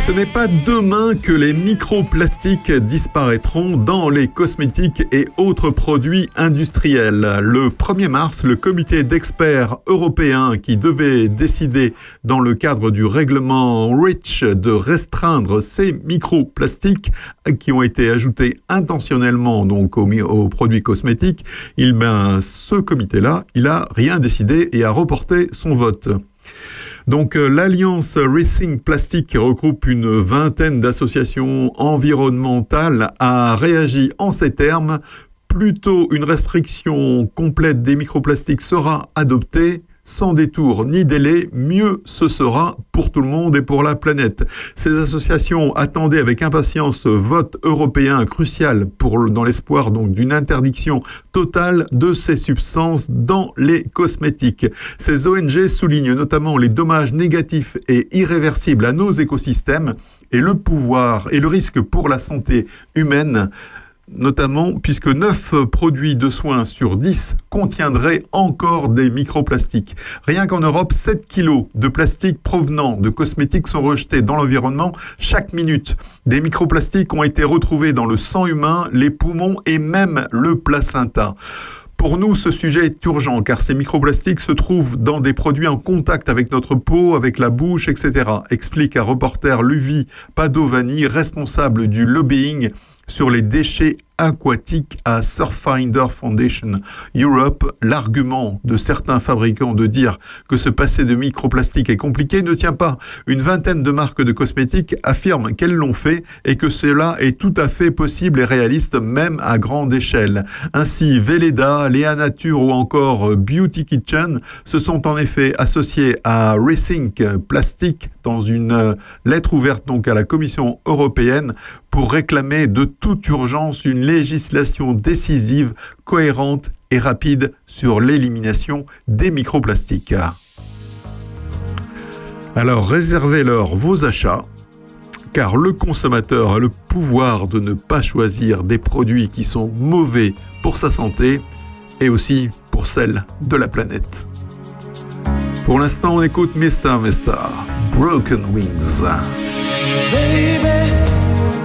Ce n'est pas demain que les microplastiques disparaîtront dans les cosmétiques et autres produits industriels. Le 1er mars, le comité d'experts européens qui devait décider dans le cadre du règlement REACH de restreindre ces microplastiques qui ont été ajoutés intentionnellement donc aux, aux produits cosmétiques, il, ben, ce comité-là, il a rien décidé et a reporté son vote. Donc euh, l'Alliance Racing Plastique, qui regroupe une vingtaine d'associations environnementales, a réagi en ces termes. Plutôt une restriction complète des microplastiques sera adoptée sans détour ni délai, mieux ce sera pour tout le monde et pour la planète. Ces associations attendaient avec impatience ce vote européen crucial pour, dans l'espoir d'une interdiction totale de ces substances dans les cosmétiques. Ces ONG soulignent notamment les dommages négatifs et irréversibles à nos écosystèmes et le pouvoir et le risque pour la santé humaine notamment puisque 9 produits de soins sur 10 contiendraient encore des microplastiques. Rien qu'en Europe, 7 kilos de plastique provenant de cosmétiques sont rejetés dans l'environnement chaque minute. Des microplastiques ont été retrouvés dans le sang humain, les poumons et même le placenta. Pour nous, ce sujet est urgent car ces microplastiques se trouvent dans des produits en contact avec notre peau, avec la bouche, etc. Explique un reporter Luvi Padovani, responsable du lobbying sur les déchets aquatiques à Surffinder Foundation Europe. L'argument de certains fabricants de dire que se passer de microplastiques est compliqué ne tient pas. Une vingtaine de marques de cosmétiques affirment qu'elles l'ont fait et que cela est tout à fait possible et réaliste même à grande échelle. Ainsi, Veleda, Léa Nature ou encore Beauty Kitchen se sont en effet associés à Rethink Plastic dans une lettre ouverte donc à la Commission européenne pour réclamer de toute urgence une législation décisive, cohérente et rapide sur l'élimination des microplastiques. Alors réservez-leur vos achats, car le consommateur a le pouvoir de ne pas choisir des produits qui sont mauvais pour sa santé et aussi pour celle de la planète. Pour l'instant, on écoute Mr. Mr. Broken Wings.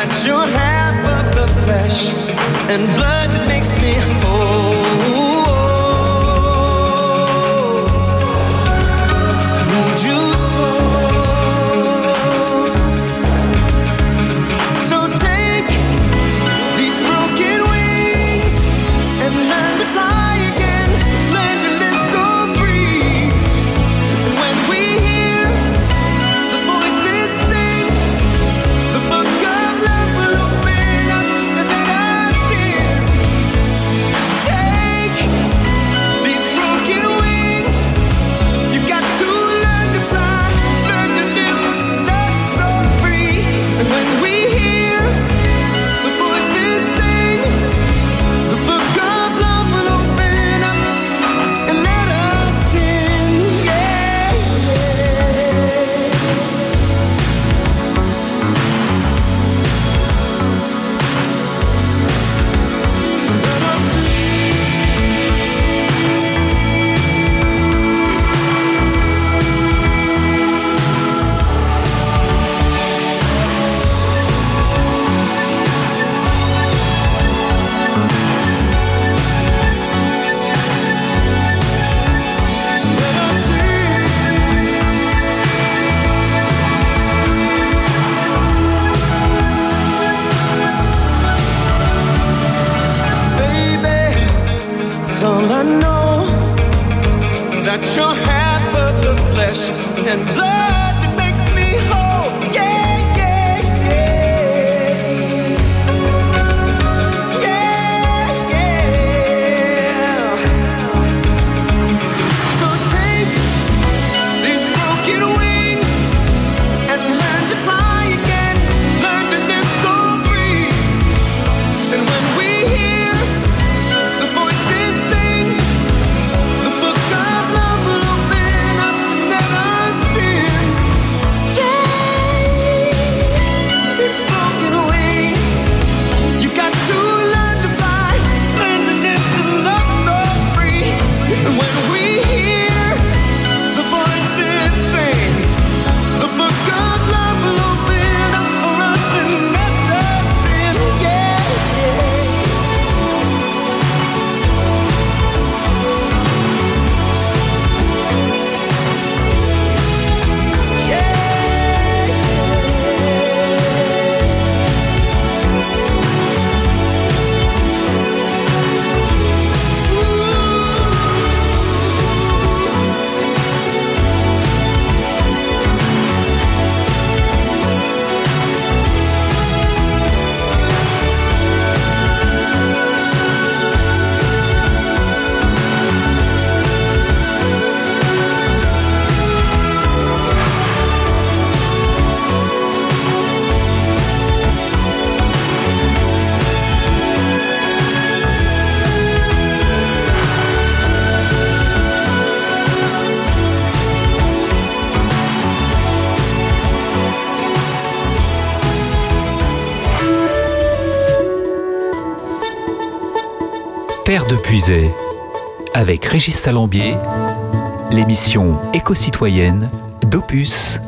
that you have of the flesh. And blood that makes de puiser. Avec Régis Salambier, l'émission éco-citoyenne d'Opus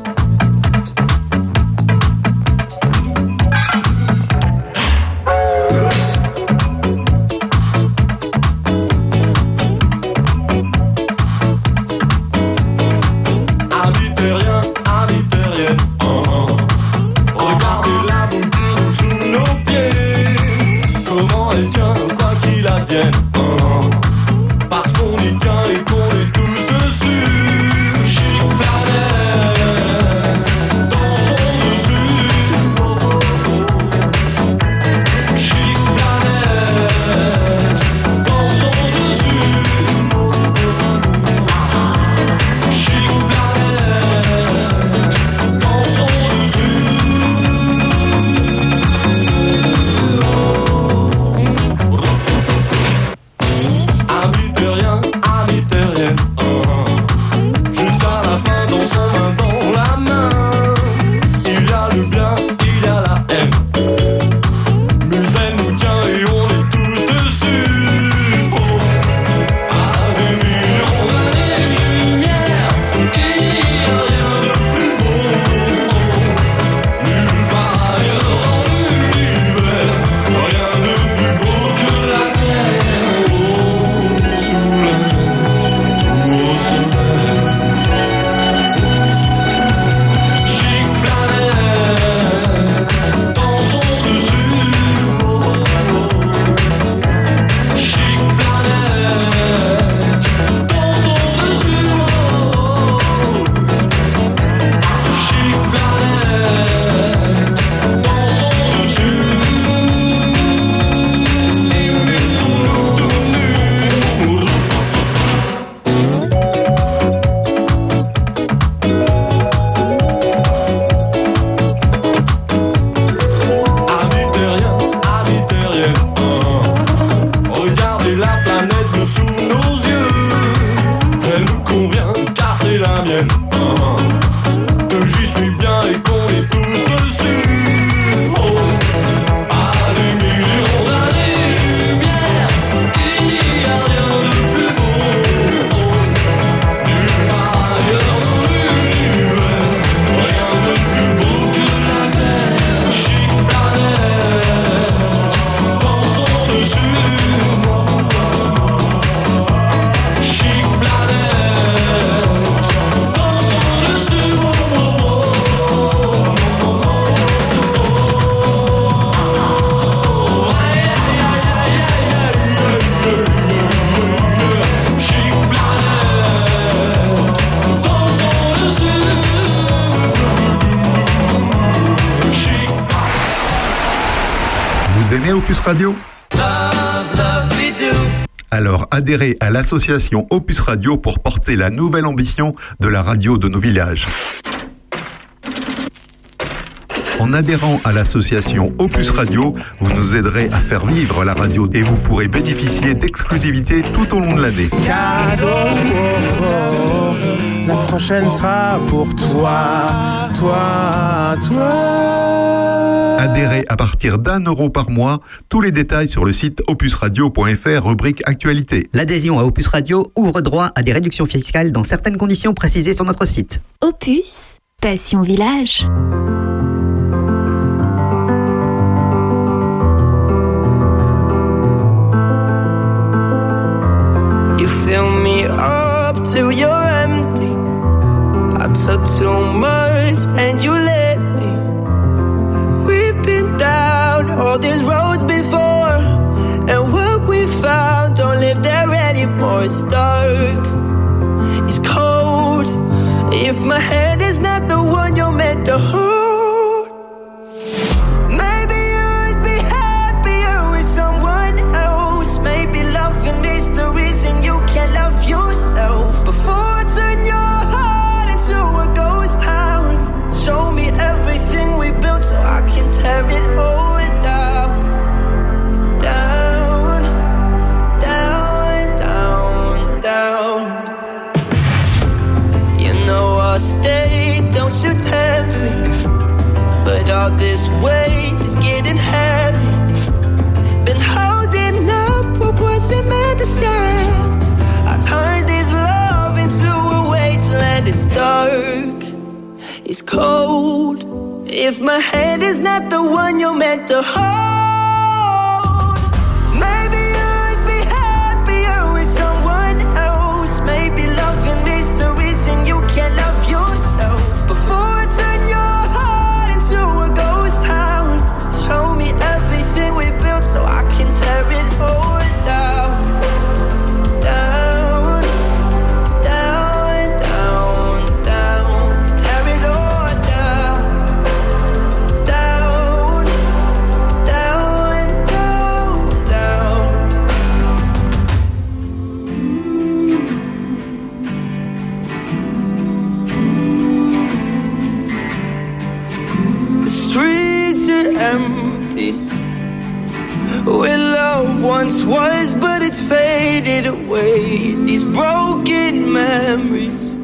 l'association Opus Radio pour porter la nouvelle ambition de la radio de nos villages. En adhérant à l'association Opus Radio, vous nous aiderez à faire vivre la radio et vous pourrez bénéficier d'exclusivités tout au long de l'année. La prochaine sera pour toi, toi, toi. Adhérez à partir d'un euro par mois. Tous les détails sur le site opusradio.fr, rubrique Actualité. L'adhésion à Opus Radio ouvre droit à des réductions fiscales dans certaines conditions précisées sur notre site. Opus, Passion Village. You fill me up took too much and you let me. We've been down all these roads before, and what we found don't live there anymore. It's dark, it's cold. If my hand is not the one you're meant to hold, it's cold. If my hand is not the one you're meant to hold, once was, but it's faded away. These broken memories.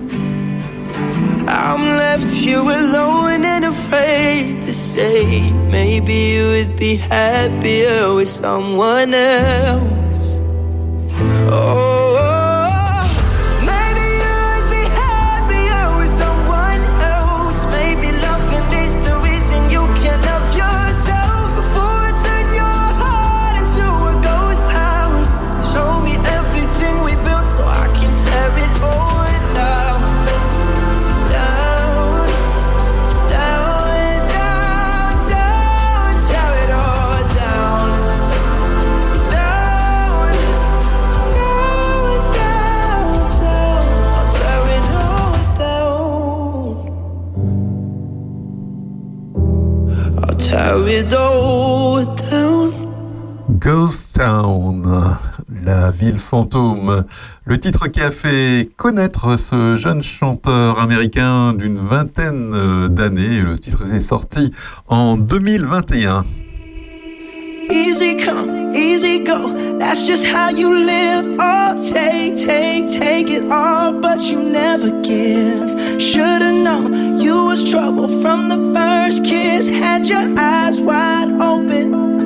I'm left here alone and afraid to say, maybe you would be happier with someone else. Ghost Town, la ville fantôme. Le titre qui a fait connaître ce jeune chanteur américain d'une vingtaine d'années. Le titre est sorti en 2021. Easy come, easy go. That's just how you live. Oh, take, take, take it all, but you never give. Should've known you was trouble from the first kiss. Had your eyes wide open.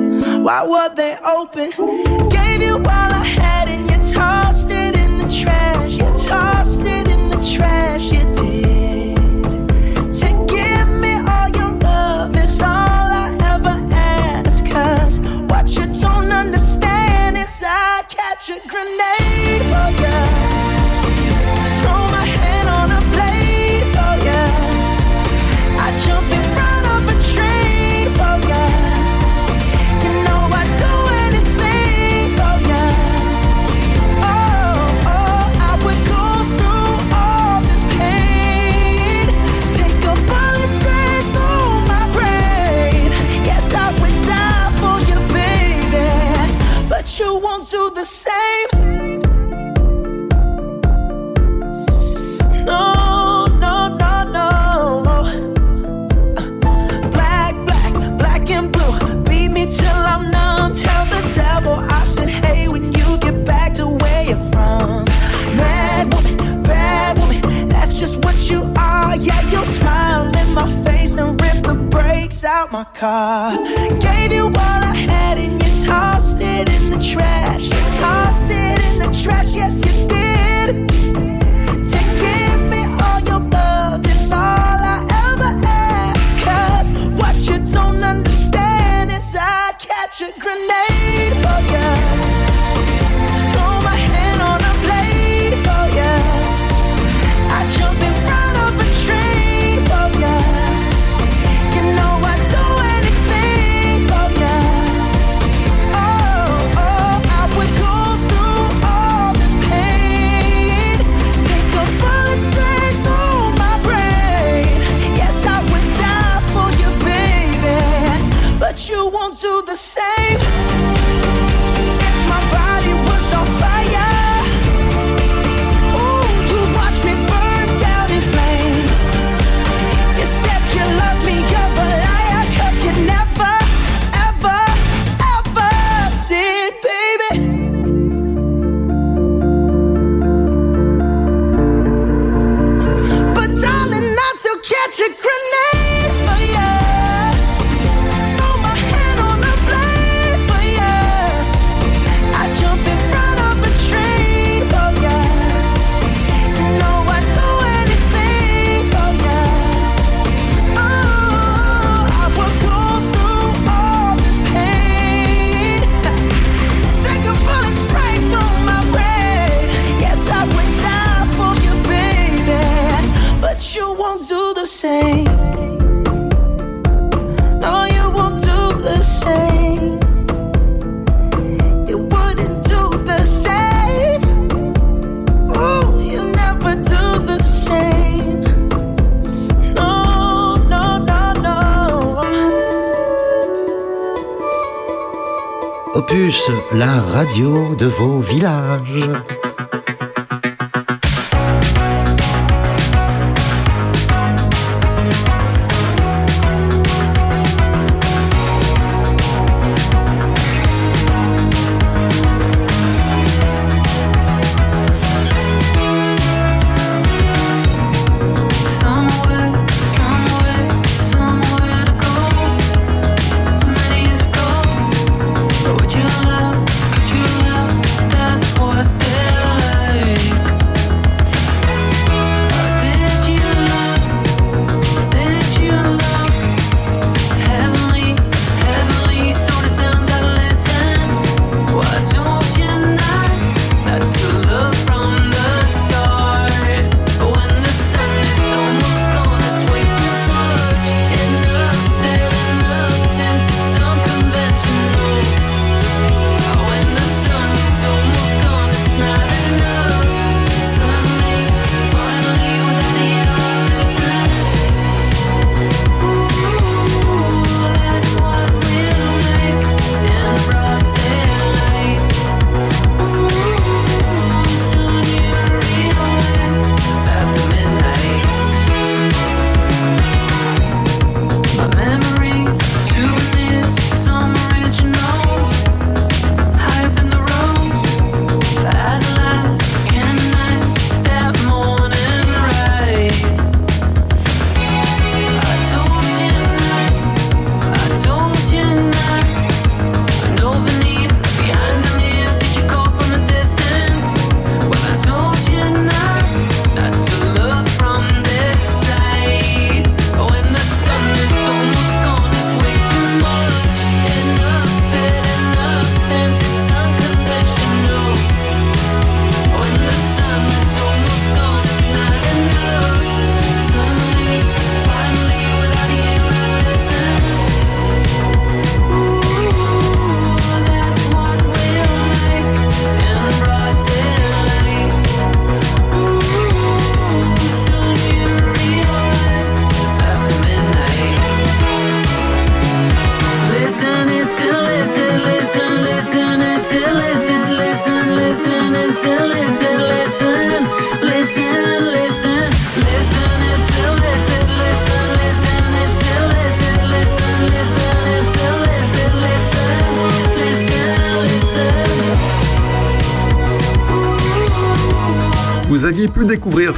Why were they open? Gave you all I had and you tossed it in the trash. You tossed it in the trash. You did. To give me all your love is all I ever ask. Cause what you don't understand is I'd catch a grenade. the same. out my car. Gave you all I had and you tossed it in the trash. Tossed it in the trash, yes you did. Get your grenade. the same. You wouldn't do the same. You never do the same. Opus, la radio de vos villages.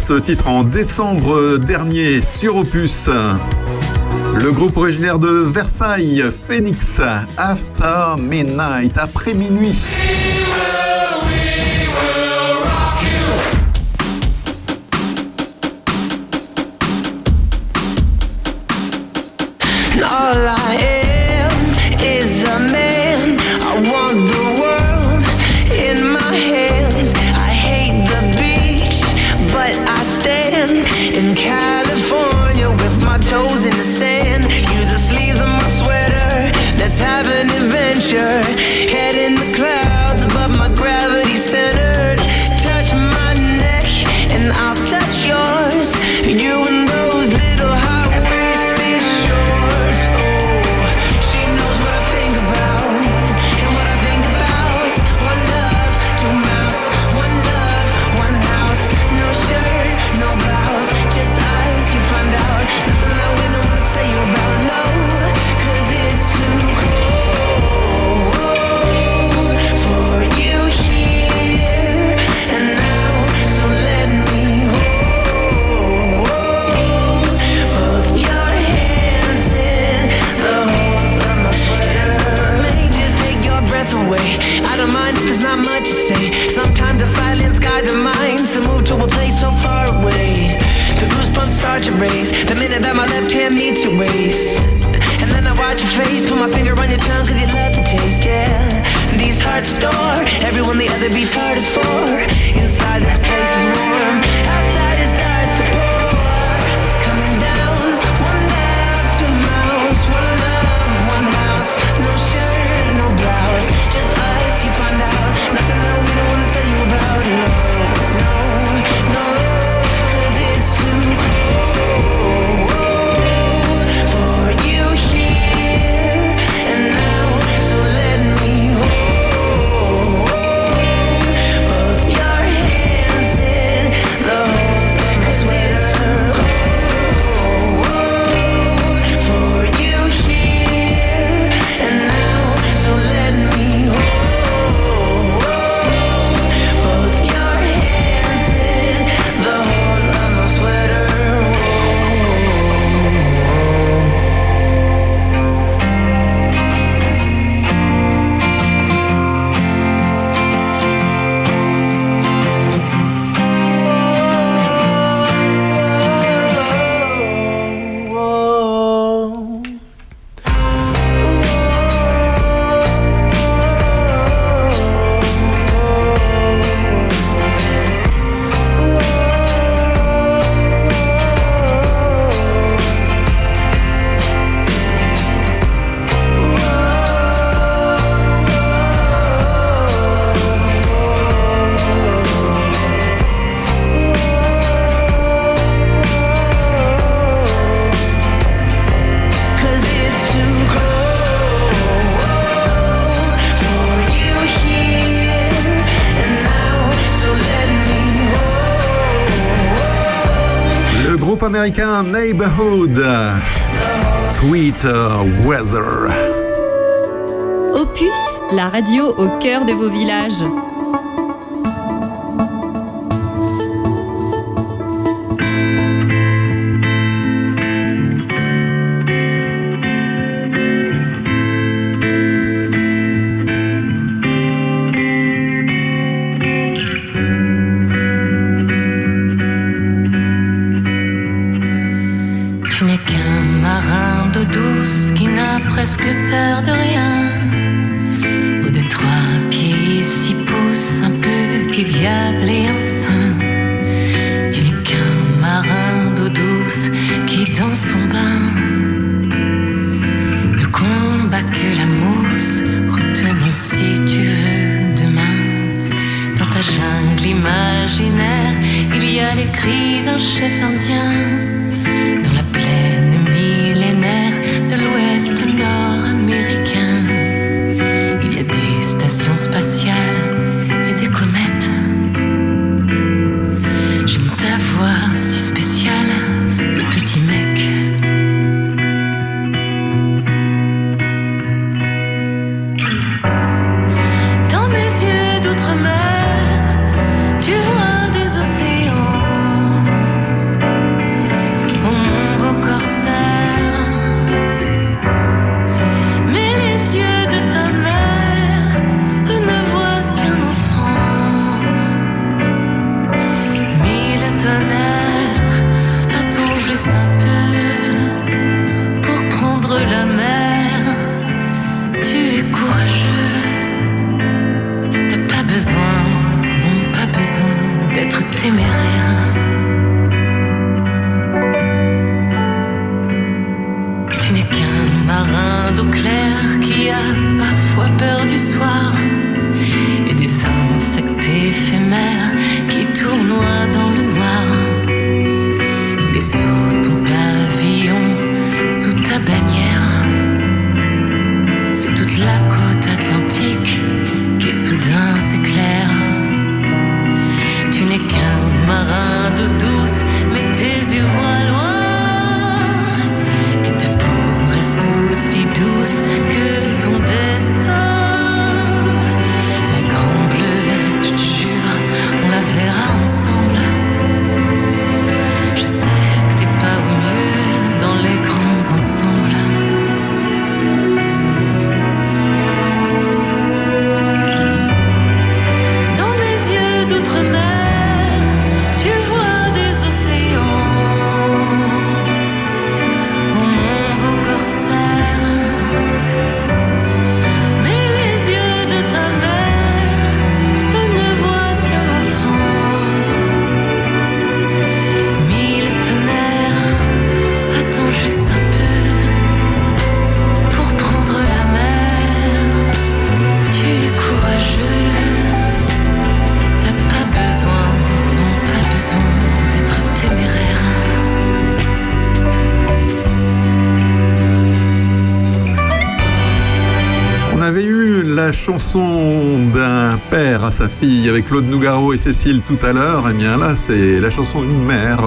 ce titre en décembre dernier sur Opus. Le groupe originaire de Versailles, Phoenix, After Midnight, après minuit. when the other beats hard as four. américain Neighborhood. Sweet uh, Weather. Opus, la radio au cœur de vos villages. éphémère. À sa fille avec Claude Nougaro et Cécile tout à l'heure. Et bien là, c'est la chanson d'une mère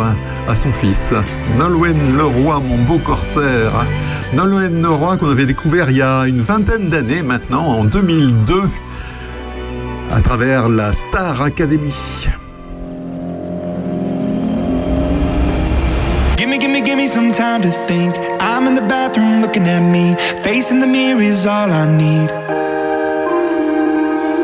à son fils. Nolwenn Leroy, mon beau corsaire. Nolwenn Leroy qu'on avait découvert il y a une vingtaine d'années maintenant, en 2002, à travers la Star Academy. Some time to think. I'm in the bathroom looking at me. Facing the mirror is all I need.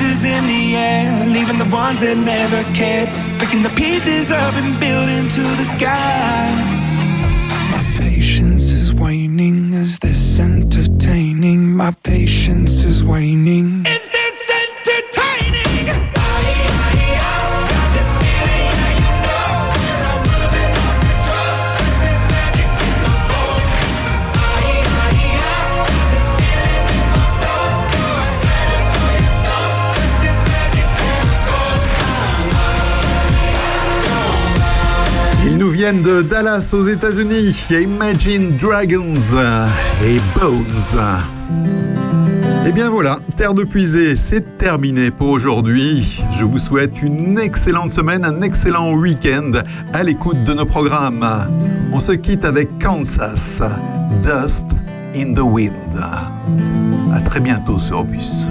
Voices in the air, leaving the ones that never cared, picking the pieces up and building to the sky. My patience is waning. Is this entertaining? My patience is waning. De Dallas aux États-Unis. Imagine Dragons et Bones. Et bien voilà, Terre de Puisée, c'est terminé pour aujourd'hui. Je vous souhaite une excellente semaine, un excellent week-end à l'écoute de nos programmes. On se quitte avec Kansas, Dust in the Wind. À très bientôt sur Opus.